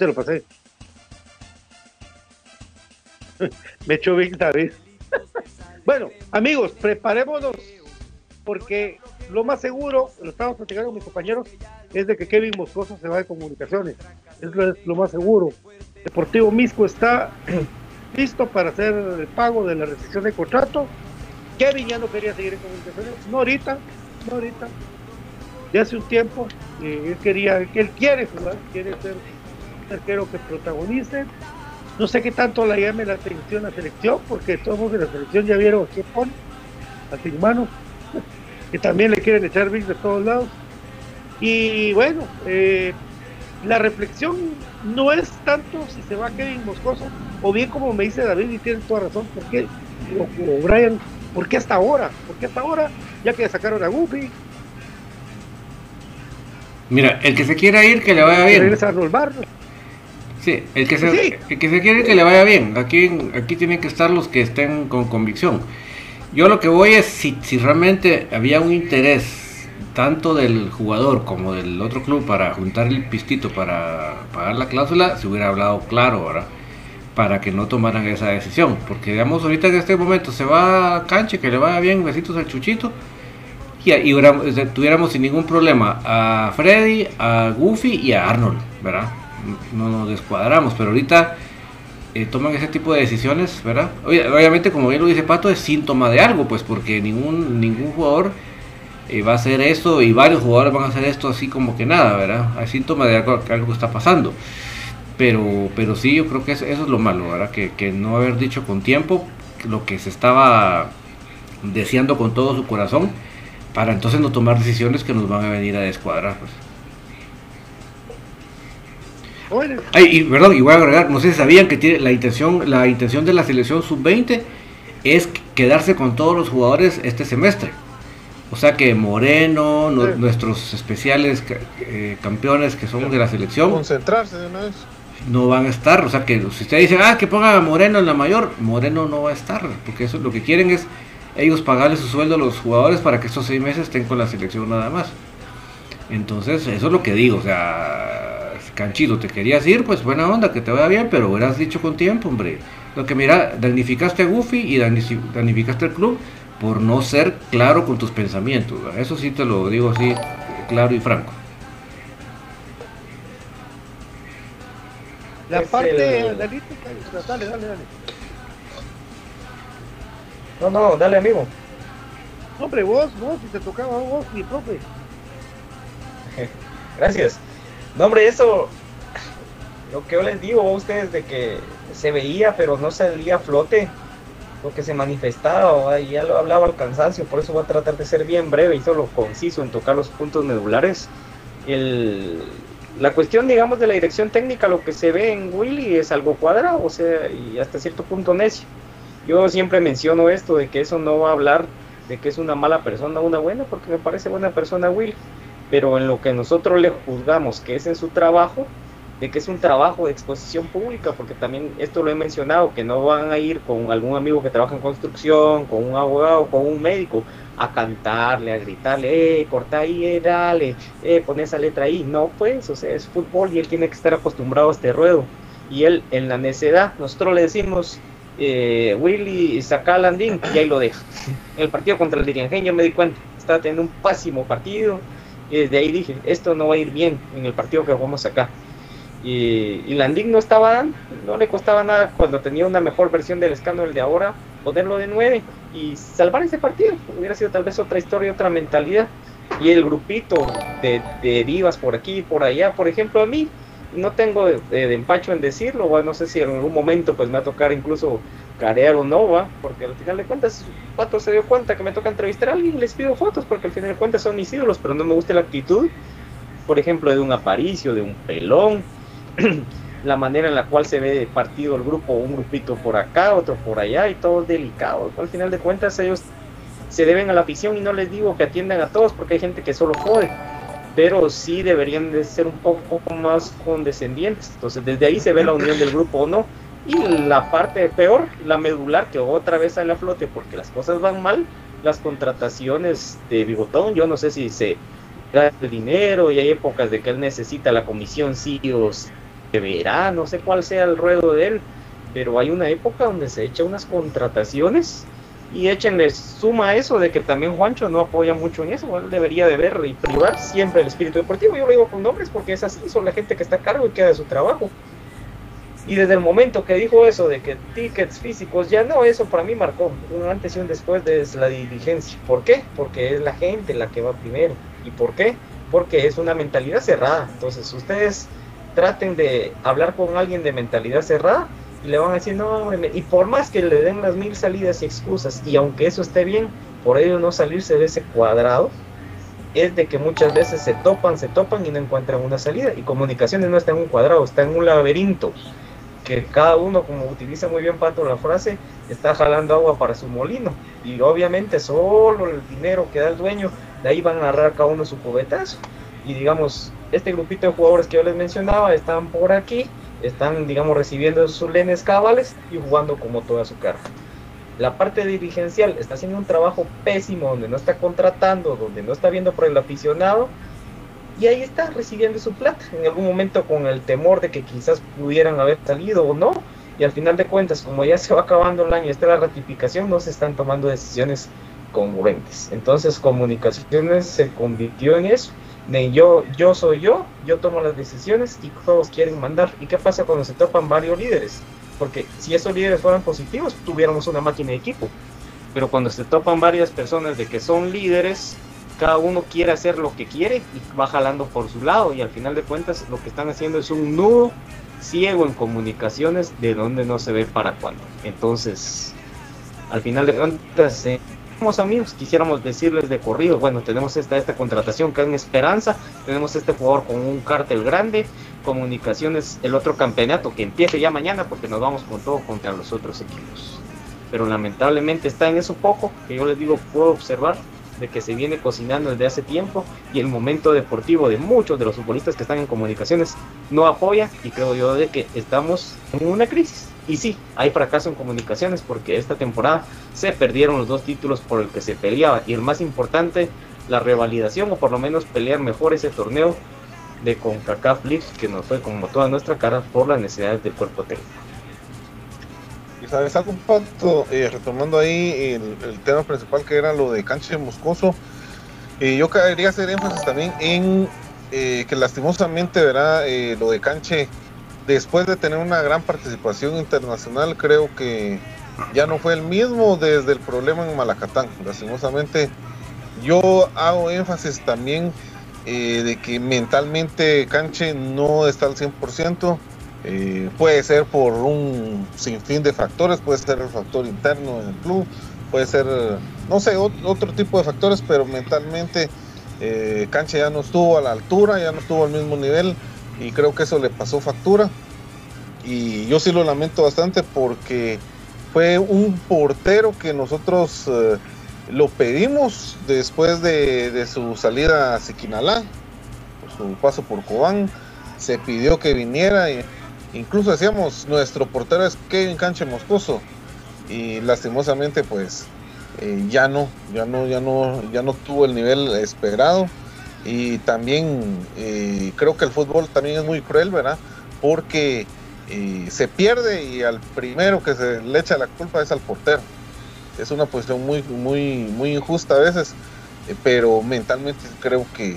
Te lo pasé. (laughs) Me echó bien David. (laughs) bueno, amigos, preparémonos porque lo más seguro, lo estamos platicando con mis compañeros, es de que Kevin Moscoso se va de comunicaciones. Es lo, más seguro. Deportivo Misco está (clears throat) listo para hacer el pago de la rescisión de contrato. Kevin ya no quería seguir en comunicaciones, no ahorita, no ahorita. Ya hace un tiempo, eh, él quería, él quiere jugar, quiere ser arquero que protagonice. No sé qué tanto la llame la atención la selección, porque todos de la selección ya vieron qué pone, a hermanos, (laughs) que también le quieren echar big de todos lados. Y bueno, eh, la reflexión no es tanto si se va Kevin Moscoso, o bien como me dice David, y tiene toda razón, porque o, Brian, ¿por qué hasta ahora? ¿Por qué hasta ahora? Ya que sacaron a Goofy. Mira, el que se quiera ir, que le vaya bien. Regresar a. Sí, el que, se, el que se quiere que le vaya bien. Aquí, aquí tienen que estar los que estén con convicción. Yo lo que voy es si, si realmente había un interés tanto del jugador como del otro club para juntar el pistito para pagar la cláusula, se hubiera hablado claro, ¿verdad? Para que no tomaran esa decisión. Porque digamos, ahorita en este momento se va a canche, que le vaya bien, besitos al chuchito. y, y tuviéramos sin ningún problema a Freddy, a Goofy y a Arnold, ¿verdad? No nos descuadramos, pero ahorita eh, toman ese tipo de decisiones, ¿verdad? Obviamente, como bien lo dice Pato, es síntoma de algo, pues porque ningún, ningún jugador eh, va a hacer esto y varios jugadores van a hacer esto así como que nada, ¿verdad? Hay síntoma de algo, que algo está pasando. Pero, pero sí, yo creo que eso, es lo malo, ¿verdad? Que, que no haber dicho con tiempo lo que se estaba deseando con todo su corazón para entonces no tomar decisiones que nos van a venir a descuadrar. Pues. Y, perdón, y voy a agregar, no sé si sabían que tiene la intención, la intención de la selección sub-20 es quedarse con todos los jugadores este semestre. O sea que Moreno, nuestros especiales eh, campeones que somos de la selección, concentrarse de una vez. No van a estar, o sea que si usted dice, ah, que ponga a Moreno en la mayor, Moreno no va a estar, porque eso lo que quieren es ellos pagarle su sueldo a los jugadores para que estos seis meses estén con la selección nada más. Entonces, eso es lo que digo, o sea, canchito, te querías ir, pues buena onda, que te vaya bien, pero hubieras dicho con tiempo, hombre. Lo que mira, damnificaste a Goofy y damnificaste al club por no ser claro con tus pensamientos. Eso sí te lo digo así, claro y franco. La parte analítica, dale, dale, dale. No, no, dale amigo. Hombre, vos, vos, si te tocaba vos, mi profe. (laughs) Gracias. No, hombre, eso, lo que yo les digo a ustedes de que se veía, pero no salía a flote, lo que se manifestaba, y ya lo hablaba al cansancio, por eso voy a tratar de ser bien breve y solo conciso en tocar los puntos medulares. El, la cuestión, digamos, de la dirección técnica, lo que se ve en Willy es algo cuadrado, o sea, y hasta cierto punto necio. Yo siempre menciono esto de que eso no va a hablar de que es una mala persona o una buena, porque me parece buena persona Will, pero en lo que nosotros le juzgamos que es en su trabajo, de que es un trabajo de exposición pública, porque también esto lo he mencionado, que no van a ir con algún amigo que trabaja en construcción, con un abogado, con un médico, a cantarle, a gritarle, eh, corta ahí, eh, dale, eh, pon esa letra ahí. No, pues, o sea, es fútbol y él tiene que estar acostumbrado a este ruedo. Y él, en la necedad, nosotros le decimos, eh, Willy saca a Landín y ahí lo deja. el partido contra el Dirigen yo me di cuenta, estaba teniendo un pésimo partido y desde ahí dije, esto no va a ir bien en el partido que jugamos acá. Y, y no estaba no le costaba nada cuando tenía una mejor versión del escándalo de ahora, ponerlo de 9 y salvar ese partido. Hubiera sido tal vez otra historia, otra mentalidad. Y el grupito de, de divas por aquí y por allá, por ejemplo, a mí, no tengo de, empacho en decirlo, bueno, no sé si en algún momento pues me va a tocar incluso carear o no, ¿va? porque al final de cuentas Pato se dio cuenta que me toca entrevistar a alguien les pido fotos porque al final de cuentas son mis ídolos, pero no me gusta la actitud, por ejemplo, de un aparicio, de un pelón, (clears throat) la manera en la cual se ve partido el grupo, un grupito por acá, otro por allá y todo delicado, al final de cuentas ellos se deben a la afición y no les digo que atiendan a todos porque hay gente que solo jode pero sí deberían de ser un poco más condescendientes. Entonces, desde ahí se ve la unión del grupo o no. Y la parte peor, la medular, que otra vez sale a flote porque las cosas van mal, las contrataciones de Bigotón, yo no sé si se gasta dinero y hay épocas de que él necesita la comisión sí o se verá, no sé cuál sea el ruedo de él, pero hay una época donde se echa unas contrataciones y échenle suma a eso de que también Juancho no apoya mucho en eso, él debería de ver y privar siempre el espíritu deportivo, yo lo digo con nombres porque es así, son la gente que está a cargo y queda de su trabajo. Y desde el momento que dijo eso de que tickets físicos, ya no, eso para mí marcó un antes y un después de la diligencia. ¿Por qué? Porque es la gente la que va primero. ¿Y por qué? Porque es una mentalidad cerrada. Entonces ustedes traten de hablar con alguien de mentalidad cerrada y le van a decir, no, y por más que le den las mil salidas y excusas, y aunque eso esté bien, por ello no salirse de ese cuadrado, es de que muchas veces se topan, se topan y no encuentran una salida. Y comunicaciones no está en un cuadrado, está en un laberinto, que cada uno, como utiliza muy bien Pato la frase, está jalando agua para su molino. Y obviamente solo el dinero que da el dueño, de ahí van a agarrar cada uno su cubetazo. Y digamos, este grupito de jugadores que yo les mencionaba están por aquí están, digamos, recibiendo sus lenes cabales y jugando como toda su cara. La parte dirigencial está haciendo un trabajo pésimo donde no está contratando, donde no está viendo por el aficionado y ahí está recibiendo su plata. En algún momento con el temor de que quizás pudieran haber salido o no. Y al final de cuentas, como ya (laughs) se va acabando el año y está la ratificación, no se están tomando decisiones congruentes. Entonces comunicaciones se convirtió en eso. Yo, yo soy yo, yo tomo las decisiones y todos quieren mandar. ¿Y qué pasa cuando se topan varios líderes? Porque si esos líderes fueran positivos, tuviéramos una máquina de equipo. Pero cuando se topan varias personas de que son líderes, cada uno quiere hacer lo que quiere y va jalando por su lado. Y al final de cuentas, lo que están haciendo es un nudo ciego en comunicaciones de donde no se ve para cuándo. Entonces, al final de cuentas, eh, amigos, quisiéramos decirles de corrido, bueno, tenemos esta, esta contratación que en esperanza, tenemos este jugador con un cártel grande, comunicaciones, el otro campeonato que empiece ya mañana porque nos vamos con todo contra los otros equipos. Pero lamentablemente está en eso poco que yo les digo, puedo observar de que se viene cocinando desde hace tiempo y el momento deportivo de muchos de los futbolistas que están en comunicaciones no apoya y creo yo de que estamos en una crisis. Y sí, hay fracaso en comunicaciones porque esta temporada se perdieron los dos títulos por el que se peleaba y el más importante, la revalidación o por lo menos pelear mejor ese torneo de CONCACAF League que nos fue como toda nuestra cara por las necesidades del cuerpo técnico. Y sabes algo, Pato, eh, retomando ahí el, tema principal que era lo de Canche Moscoso, eh, yo quería hacer énfasis también en eh, que lastimosamente verá lo de Canche después de tener una gran participación internacional, creo que ya no fue el mismo desde el problema en Malacatán. Lastimosamente, yo hago énfasis también eh, de que mentalmente Canche no está al 100%. Eh, puede ser por un sinfín de factores, puede ser el factor interno en el club, puede ser, no sé, otro tipo de factores, pero mentalmente eh, Canche ya no estuvo a la altura, ya no estuvo al mismo nivel y creo que eso le pasó factura. Y yo sí lo lamento bastante porque fue un portero que nosotros eh, lo pedimos después de, su salida a Siquinalá, su paso por Cobán. Se pidió que viniera, e incluso decíamos, nuestro portero es Kevin Canche Moscoso. Y lastimosamente, pues eh, ya no, ya no, ya no, ya no tuvo el nivel esperado y también eh, creo que el fútbol también es muy cruel, ¿verdad? Porque eh, se pierde y al primero que se le echa la culpa es al portero. Es una posición muy, muy, muy injusta a veces, eh, pero mentalmente creo que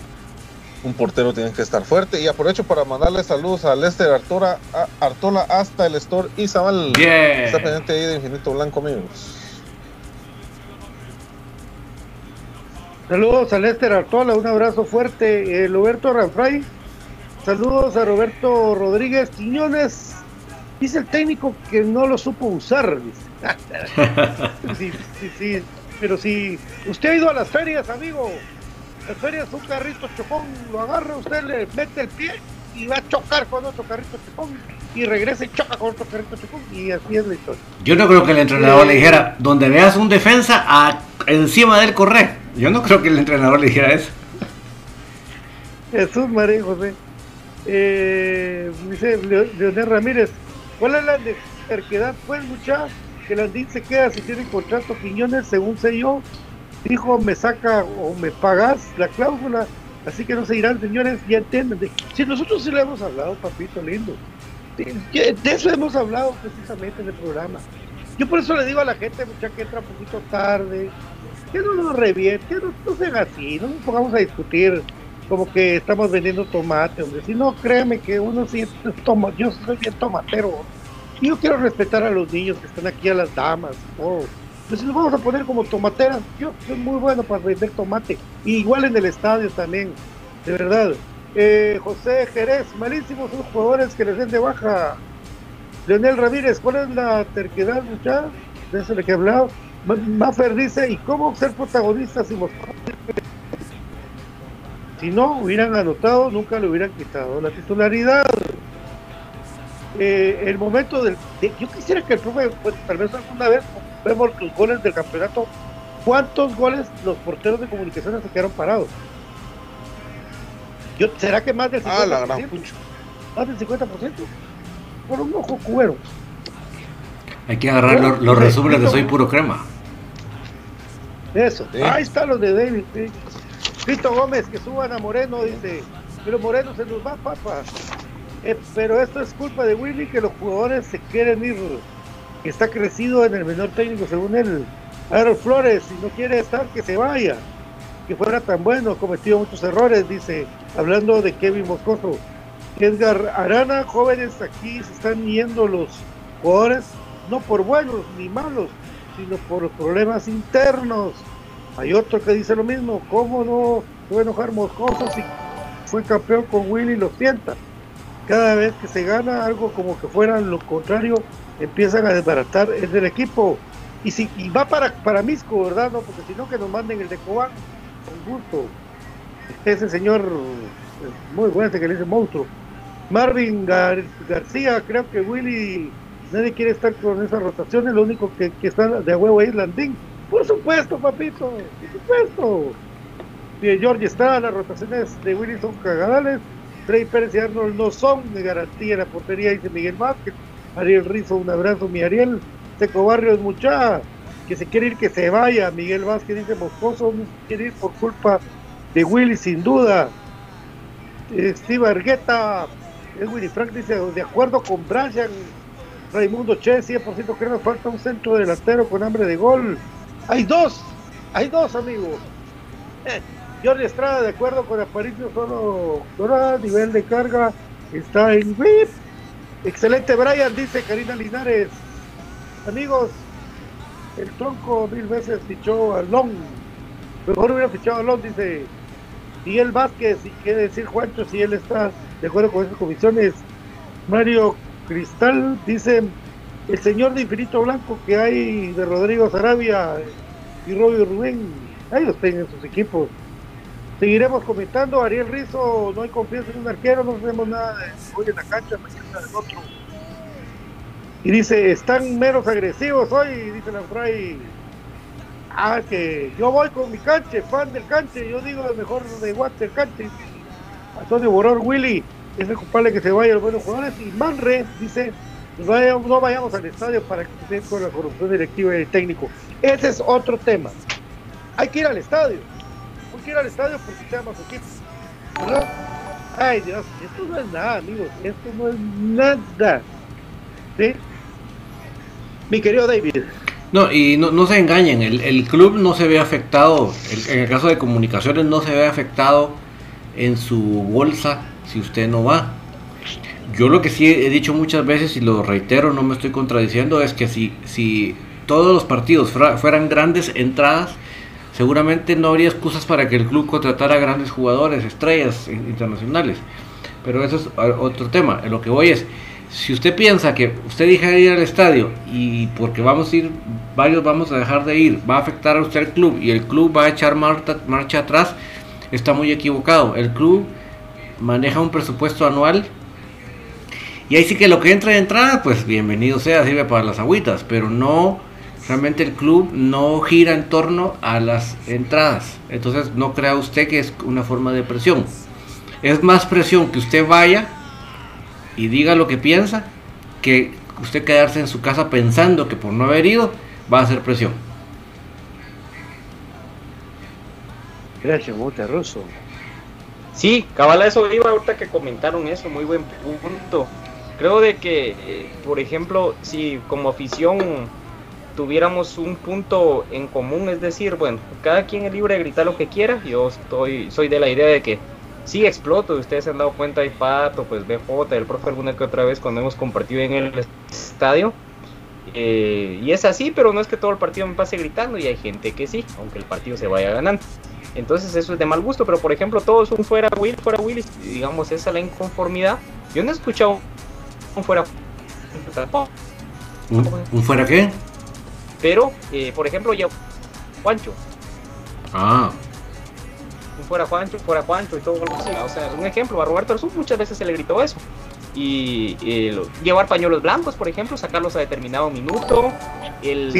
un portero tiene que estar fuerte. Y aprovecho para mandarle saludos a Lester Artola, Artola hasta el Store Isabel. Está pendiente ahí de Infinito Blanco, amigos. Saludos a Lester Artola, un abrazo fuerte. Eh, Roberto Ranfray, saludos a Roberto Rodríguez Quiñones. Dice el técnico que no lo supo usar. (laughs) sí, pero si usted ha ido a las ferias, amigo, las ferias un carrito chocón, lo agarra, usted le mete el pie y va a chocar con otro carrito chocón y regresa y choca con otro carrito chocón y así es la historia. Yo no creo que el entrenador le dijera, donde veas un defensa, a, encima del correr. Yo no creo que el entrenador le dijera eso. Jesús María José. Eh, dice Leonel Ramírez, ¿cuál es la terquedad? Pues mucha que Landín se queda si tiene contrato Quiñones, según sé yo, dijo me saca o me pagas la cláusula, así que no se irán señores, ya entienden. Si nosotros sí le hemos hablado, papito lindo, de, eso hemos hablado precisamente en el programa. Yo por eso le digo a la gente, mucha que entra un poquito tarde, que no nos reviente, que no, no sean así, no nos pongamos a discutir como que estamos vendiendo tomate, hombre. Si no, créeme que uno sí toma, yo soy bien tomatero. Y yo quiero respetar a los niños que están aquí, a las damas, oh. Pues nos vamos a poner como tomateras, yo soy muy bueno para vender tomate. igual en el estadio también, de verdad. Eh, José Jerez, malísimos son jugadores que les den de baja. Leonel Ramírez, ¿cuál es la terquedad, muchachos? De eso le que he hablado. Maffer dice, ¿y cómo ser protagonistas si Si no hubieran anotado, nunca le hubieran quitado la titularidad. Eh, el momento del... yo quisiera que el profe, pues, tal vez alguna vez, vemos los goles del campeonato, ¿cuántos goles los porteros de comunicaciones se quedaron parados? Yo, ¿Será que más del 50%? Ah, la gran ¿Más del 50%? Por un ojo cuero. Hay que agarrar los, resúmenes de Soy Puro Crema. Eso, ahí está los de David. Vito Gómez, que suban a Moreno, dice, pero Moreno se nos va, papá. Eh, pero esto es culpa de Willy, que los jugadores se quieren ir, que está crecido en el menor técnico, según él. Aaron Flores, si no quiere estar, que se vaya. Que fuera tan bueno, cometió muchos errores, dice, hablando de Kevin Moscoso. Edgar Arana, jóvenes aquí se están yendo los jugadores, no por buenos ni malos, sino por problemas internos. Hay otro que dice lo mismo, ¿cómo no se va enojar Moscoso si fue campeón con Willy lo sienta? Cada vez que se gana algo como que fuera lo contrario, empiezan a desbaratar el del equipo. Y si va para, para Misco, ¿verdad? No, porque si no que nos manden el de Cobán, con gusto. Ese señor muy bueno, este que le dice monstruo. Marvin García, creo que Willy, nadie quiere estar con esas rotaciones, lo único que, que está de huevo es Landín. Por supuesto, papito, por supuesto. Y George está, las rotaciones de Willy son cagadales. Trey Pérez y Arnold no son de garantía en la portería, dice Miguel Vázquez. Ariel Rizo, un abrazo, mi Ariel. Seco Barrios, mucha, que se quiere ir, que se vaya. Miguel Vázquez dice Moscoso, quiere ir por culpa de Willy, sin duda. Eh, Steve Argueta, Willy Frank dice, de acuerdo con Brian, Raimundo Che, 100% que nos falta un centro delantero con hambre de gol. Hay dos, hay dos amigos. Eh, Jordi Estrada, de acuerdo con Aparicio, solo, a nivel de carga está en VIP. Excelente Brian, dice Karina Linares. Amigos, el tronco mil veces fichó a Long. Mejor hubiera fichado a Long, dice Miguel Vázquez. Y qué decir Juancho si él está de acuerdo con esas comisiones. Mario Cristal dice el señor de Infinito Blanco que hay de Rodrigo Sarabia y Robio Rubén. Ahí los tienen sus equipos. Seguiremos comentando. Ariel Rizo, no hay confianza en un arquero, no sabemos nada de hoy en la cancha, mañana del otro. Y dice, están menos agresivos hoy, dice la Fray. Ah, que yo voy con mi canche, fan del canche, yo digo el mejor de Water canche. Antonio Boror Willy, es el culpable que se vaya los buenos jugadores. Y Manre dice, no vayamos al estadio para que se con la corrupción directiva y el técnico. Ese es otro tema. Hay que ir al estadio. Que ir al estadio se llama su equipo. ¿Verdad? Ay Dios, esto no es nada, amigos. Esto no es nada. ¿Sí? Mi querido David. No, y no, no se engañen, el, el, club no se ve afectado, en el caso de comunicaciones no se ve afectado en su bolsa si usted no va. Yo lo que sí he dicho muchas veces y lo reitero, no me estoy contradiciendo, es que si, si todos los partidos fueran grandes entradas, seguramente no habría excusas para que el club contratara grandes jugadores, estrellas internacionales. Pero eso es otro tema. Lo que voy es, si usted piensa que usted deja de ir al estadio y porque vamos a ir, varios vamos a dejar de ir, va a afectar a usted el club y el club va a echar marcha atrás, está muy equivocado. El club maneja un presupuesto anual y ahí sí que lo que entra de entrada, pues bienvenido sea, sirve para las agüitas, pero no, realmente el club no gira en torno a las entradas. Entonces no crea usted que es una forma de presión. Es más presión que usted vaya y diga lo que piensa que usted quedarse en su casa pensando que por no haber ido va a hacer presión. Gracias, Monte Russo. Sí, cabala eso iba ahorita que comentaron eso, muy buen punto. Creo de que, eh, por ejemplo, si como afición tuviéramos un punto en común, es decir, bueno, cada quien es libre de gritar lo que quiera, yo estoy, soy de la idea de que sí exploto, ustedes se han dado cuenta, hay Pato, pues BJ, el profe alguna que otra vez cuando hemos compartido en el estadio. Eh, y es así, pero no es que todo el partido me pase gritando y hay gente que sí, aunque el partido se vaya ganando. Entonces eso es de mal gusto, pero por ejemplo todos un fuera Will, fuera Willy, digamos esa es la inconformidad. Yo no he escuchado un fuera... ¿Un, fuera qué? Pero, eh, por ejemplo, ya Juancho. Ah fuera Juancho, fuera Juancho y todo lo que sea. O sea, un ejemplo, a Roberto Arzú muchas veces se le gritó eso. Y llevar pañuelos blancos, por ejemplo, sacarlos a determinado minuto, el,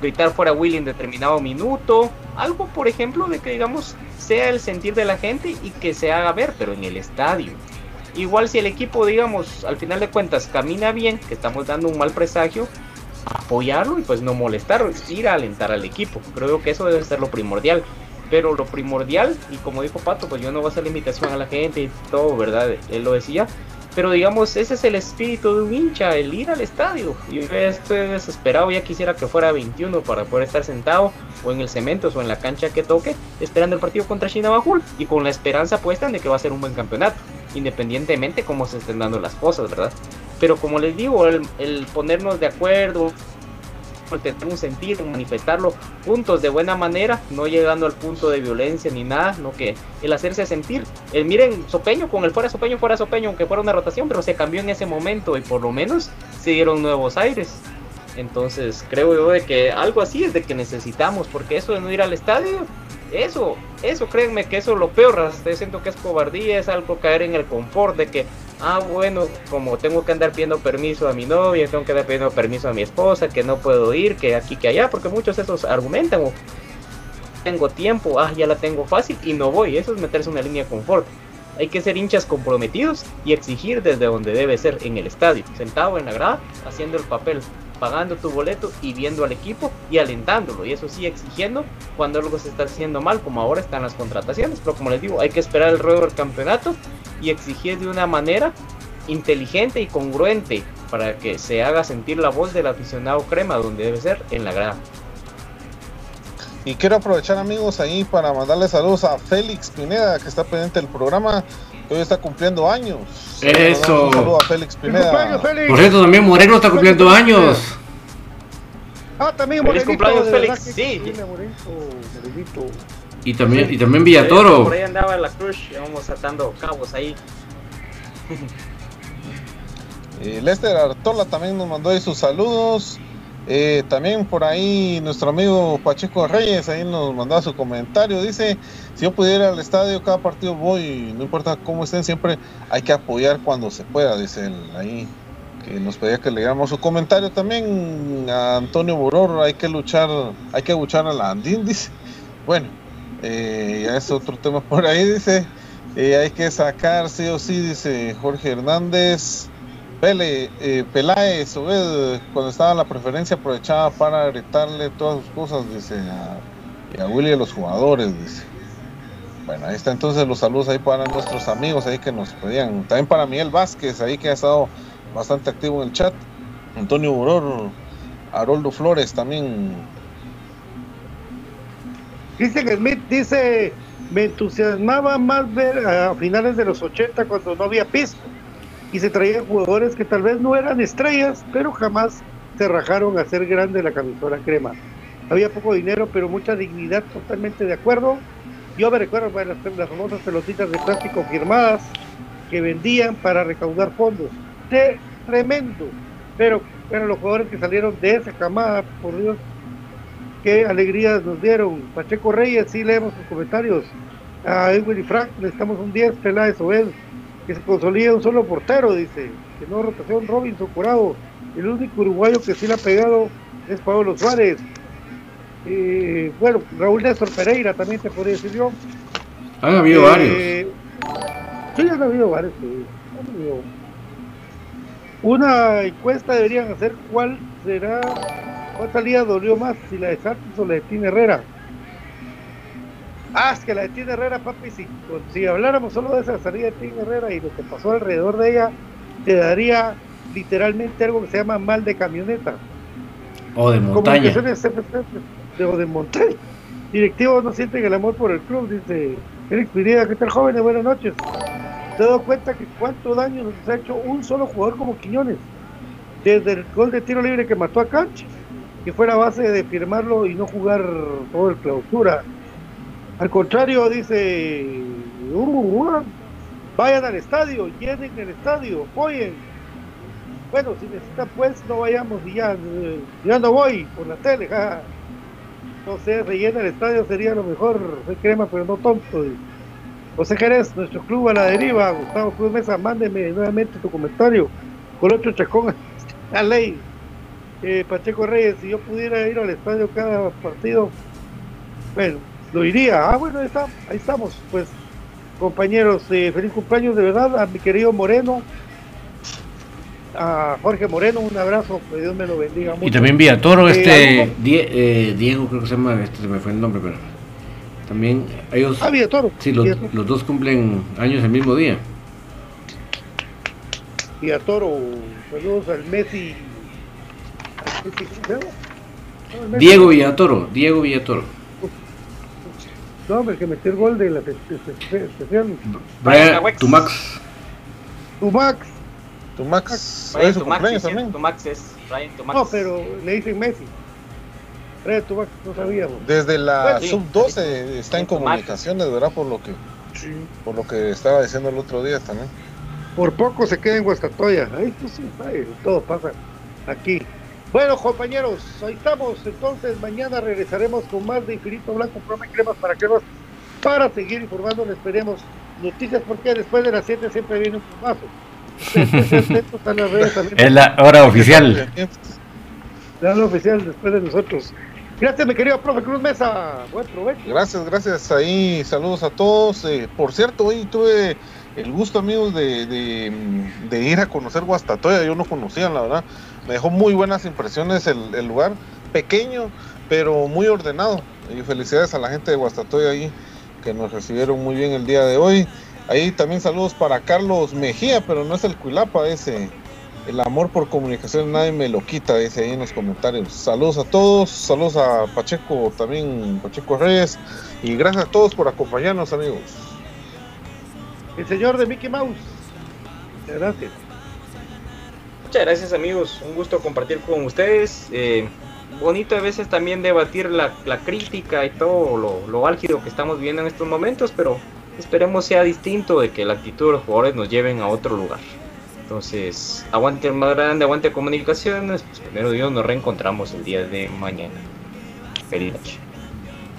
gritar fuera Willy en determinado minuto, algo, por ejemplo, de que digamos sea el sentir de la gente y que se haga ver, pero en el estadio. Igual si el equipo, digamos, al final de cuentas camina bien, que estamos dando un mal presagio, apoyarlo y pues no molestar, ir a alentar al equipo. Creo que eso debe ser lo primordial pero lo primordial, y como dijo Pato, pues yo no voy a hacer limitación a la gente y todo, ¿verdad? Él lo decía, Pero digamos, ese es el espíritu de un hincha, el ir al estadio. Yo estoy desesperado, ya quisiera que fuera 21 para poder estar sentado o en el cemento o en la cancha que toque, esperando el partido contra China Bajul y con la esperanza puesta de que va a ser un buen campeonato, independientemente cómo se estén dando las cosas, ¿verdad? Pero como les digo, el ponernos de acuerdo, tener un sentido, manifestarlo juntos de buena manera, no llegando al punto de violencia ni nada, no que el hacerse sentir. El, miren, Sopeño, con el fuera Sopeño, fuera Sopeño, aunque fuera una rotación, pero se cambió en ese momento y por lo menos se dieron nuevos aires. Entonces creo yo de que algo así es de que necesitamos, porque eso de no ir al estadio eso, eso, créanme que eso es lo peor. Siento que es cobardía, es algo caer en el confort de que, ah, bueno, como tengo que andar pidiendo permiso a mi novia, tengo que andar pidiendo permiso a mi esposa, que no puedo ir, que aquí, que allá, porque muchos de esos argumentan, o tengo tiempo, ah, ya la tengo fácil y no voy. Eso es meterse en una línea de confort. Hay que ser hinchas comprometidos y exigir desde donde debe ser, en el estadio, sentado en la grada, haciendo el papel pagando tu boleto y viendo al equipo y alentándolo. Y eso sí, exigiendo cuando algo se está haciendo mal, como ahora están las contrataciones. Pero como les digo, hay que esperar el ruedo del campeonato y exigir de una manera inteligente y congruente para que se haga sentir la voz del aficionado crema donde debe ser en la grada. Y quiero aprovechar amigos ahí para mandarle saludos a Félix Pineda que está pendiente del programa hoy está cumpliendo años. Eso. Un saludo a Félix Pineda. Por cierto, también Moreno está cumpliendo años. Ah, también Feliz cumpleaños, Félix. Sí. Y también, y también Villatoro. Por ahí andaba la cruz, vamos atando cabos ahí. Y (laughs) Lester Artola también nos mandó ahí sus saludos. Eh, también por ahí nuestro amigo Pacheco Reyes ahí nos mandaba su comentario. Dice, si yo pudiera ir al estadio, cada partido voy, no importa cómo estén, siempre hay que apoyar cuando se pueda, dice él ahí. Que nos pedía que leamos su comentario también a Antonio Boror, hay que luchar, hay que luchar a la Andín, dice. Bueno, eh, ya es otro tema por ahí, dice. Eh, hay que sacar sí o sí, dice Jorge Hernández. Pele, eh, Peláez, cuando estaba en la preferencia aprovechaba para gritarle todas sus cosas, dice, a, a Willy a los jugadores, dice. Bueno, ahí está entonces los saludos ahí para nuestros amigos ahí que nos pedían. También para Miguel Vázquez, ahí que ha estado bastante activo en el chat. Antonio Buror, Haroldo Flores también. Dice Smith, dice, me entusiasmaba más ver a finales de los 80 cuando no había piso y se traían jugadores que tal vez no eran estrellas, pero jamás se rajaron a ser grande la camisola crema. Había poco dinero, pero mucha dignidad, totalmente de acuerdo. Yo me recuerdo las, famosas pelotitas de plástico firmadas que vendían para recaudar fondos. De, tremendo. Pero, pero los jugadores que salieron de esa camada, por Dios, qué alegría nos dieron. Pacheco Reyes, sí leemos sus comentarios. A Edwin y Frank, necesitamos un 10, Peláez Obed que se consolide un solo portero, dice, que no rotación Robinson Curado, el único uruguayo que sí le ha pegado es Pablo Suárez. Eh, bueno, Raúl Néstor Pereira también te podría decir yo. Han habido eh, varios. Sí, han habido varios. Una encuesta deberían hacer cuál será, cuál salida dolió más, si la de Santos o la de Tine Herrera. Ah, es que la de Tina Herrera, papi, si, si habláramos solo de esa salida de Tina Herrera y lo que pasó alrededor de ella, te daría literalmente algo que se llama mal de camioneta. O de montaña. De montaña. Directivos no sienten el amor por el club, dice Félix Pineda. ¿Qué tal, jóvenes? Buenas noches. Te doy cuenta que cuánto daño nos ha hecho un solo jugador como Quiñones. Desde el gol de tiro libre que mató a Canch, que fue la base de firmarlo y no jugar todo el clausura al contrario, dice, uh, vayan al estadio, llenen el estadio, apoyen. Bueno, si necesitan pues no vayamos y ya, eh, ya no voy por la tele, No sé, rellena el estadio sería lo mejor, soy crema pero no tonto. José Jerez, nuestro club a la deriva, Gustavo Cruz Mesa, mándeme nuevamente tu comentario. Con otro chacón (laughs) la ley. Eh, Pacheco Reyes, si yo pudiera ir al estadio cada partido, bueno, lo iría. Ah, bueno, ahí, está, ahí estamos. Pues, compañeros, eh, feliz cumpleaños de verdad a mi querido Moreno, a Jorge Moreno, un abrazo, que Dios me lo bendiga mucho. Y también vi a Toro, eh, este eh, Diego, creo que se llama, este se me fue el nombre, pero también ellos. Ah, Toro. Sí, los, los dos cumplen años el mismo día. Villatoro, saludos al Messi. Diego Villatoro, Diego Villatoro. No, hombre, que metió el gol de la especial. Brian Tumax. Tumax. Tumax. Brian Tumax, también. Tumax es Brian Tumax. No, pero le dicen Messi. Brian Tumax no sabíamos. Desde la sub-12 está en comunicaciones, ¿verdad? Por lo que por lo que estaba diciendo el otro día también. Por poco se queda en Guastatoya. Ahí todo pasa aquí. Bueno, compañeros, ahí estamos. Entonces, mañana regresaremos con más de Infinito Blanco, programa cremas para cremas, para seguir informando. Esperemos noticias, porque después de las 7 siempre viene un plumazo. (laughs) es la hora oficial. La hora oficial después de nosotros. Gracias, mi querido profe Cruz Mesa. Buen provecho. Gracias, gracias. Ahí saludos a todos. Eh, por cierto, hoy tuve el gusto, amigos, de, de, ir a conocer Guastatoya. Yo no conocía, la verdad. Me dejó muy buenas impresiones el, el lugar. Pequeño, pero muy ordenado. Y felicidades a la gente de Guastatoya ahí, que nos recibieron muy bien el día de hoy. Ahí también saludos para Carlos Mejía, pero no es el Cuilapa ese el amor por comunicación nadie me lo quita, dice ahí en los comentarios. Saludos a todos, saludos a Pacheco también, Pacheco Reyes, y gracias a todos por acompañarnos, amigos. El señor de Mickey Mouse. Muchas gracias. Muchas gracias, amigos. Un gusto compartir con ustedes. Eh, bonito a veces también debatir la, crítica y todo lo, lo álgido que estamos viendo en estos momentos, pero esperemos sea distinto de que la actitud de los jugadores nos lleven a otro lugar. Entonces, aguante el más grande, aguante comunicaciones. Pues primero Dios, nos reencontramos el día de mañana. Feliz noche.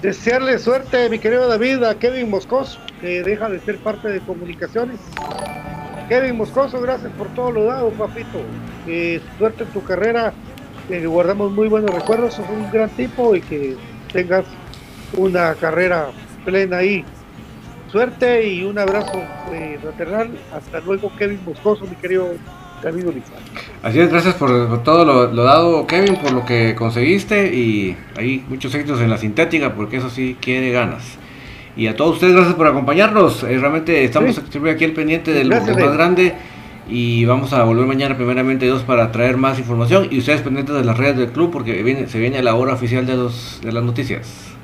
Desearle suerte, mi querido David, a Kevin Moscoso, que deja de ser parte de comunicaciones. Kevin Moscoso, gracias por todo lo dado, papito. suerte en tu carrera, guardamos muy buenos recuerdos, sos un gran tipo y que tengas una carrera plena ahí Suerte y un abrazo eh, fraternal. Hasta luego, Kevin Moscoso, mi querido David Olizar. Así es, gracias por, todo lo, dado, Kevin, por lo que conseguiste y hay muchos éxitos en la sintética, porque eso sí quiere ganas. Y a todos ustedes, gracias por acompañarnos. Eh, realmente estamos aquí al pendiente del, más grande y vamos a volver mañana primeramente dos para traer más información y ustedes pendientes de las redes del club porque viene, se viene la hora oficial de, los, de las noticias.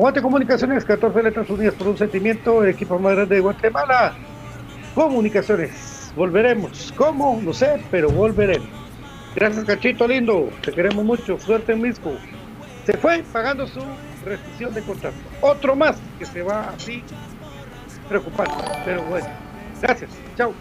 Aguante Comunicaciones, 14 letras unidas por un sentimiento, equipo más grande de Guatemala. Comunicaciones, volveremos. ¿Cómo? No sé, pero volveremos. Gracias, Cachito lindo. Te queremos mucho. Suerte en Misco. Se fue pagando su rescisión de contrato. Otro más que se va así preocupando. Pero bueno, gracias. Chao.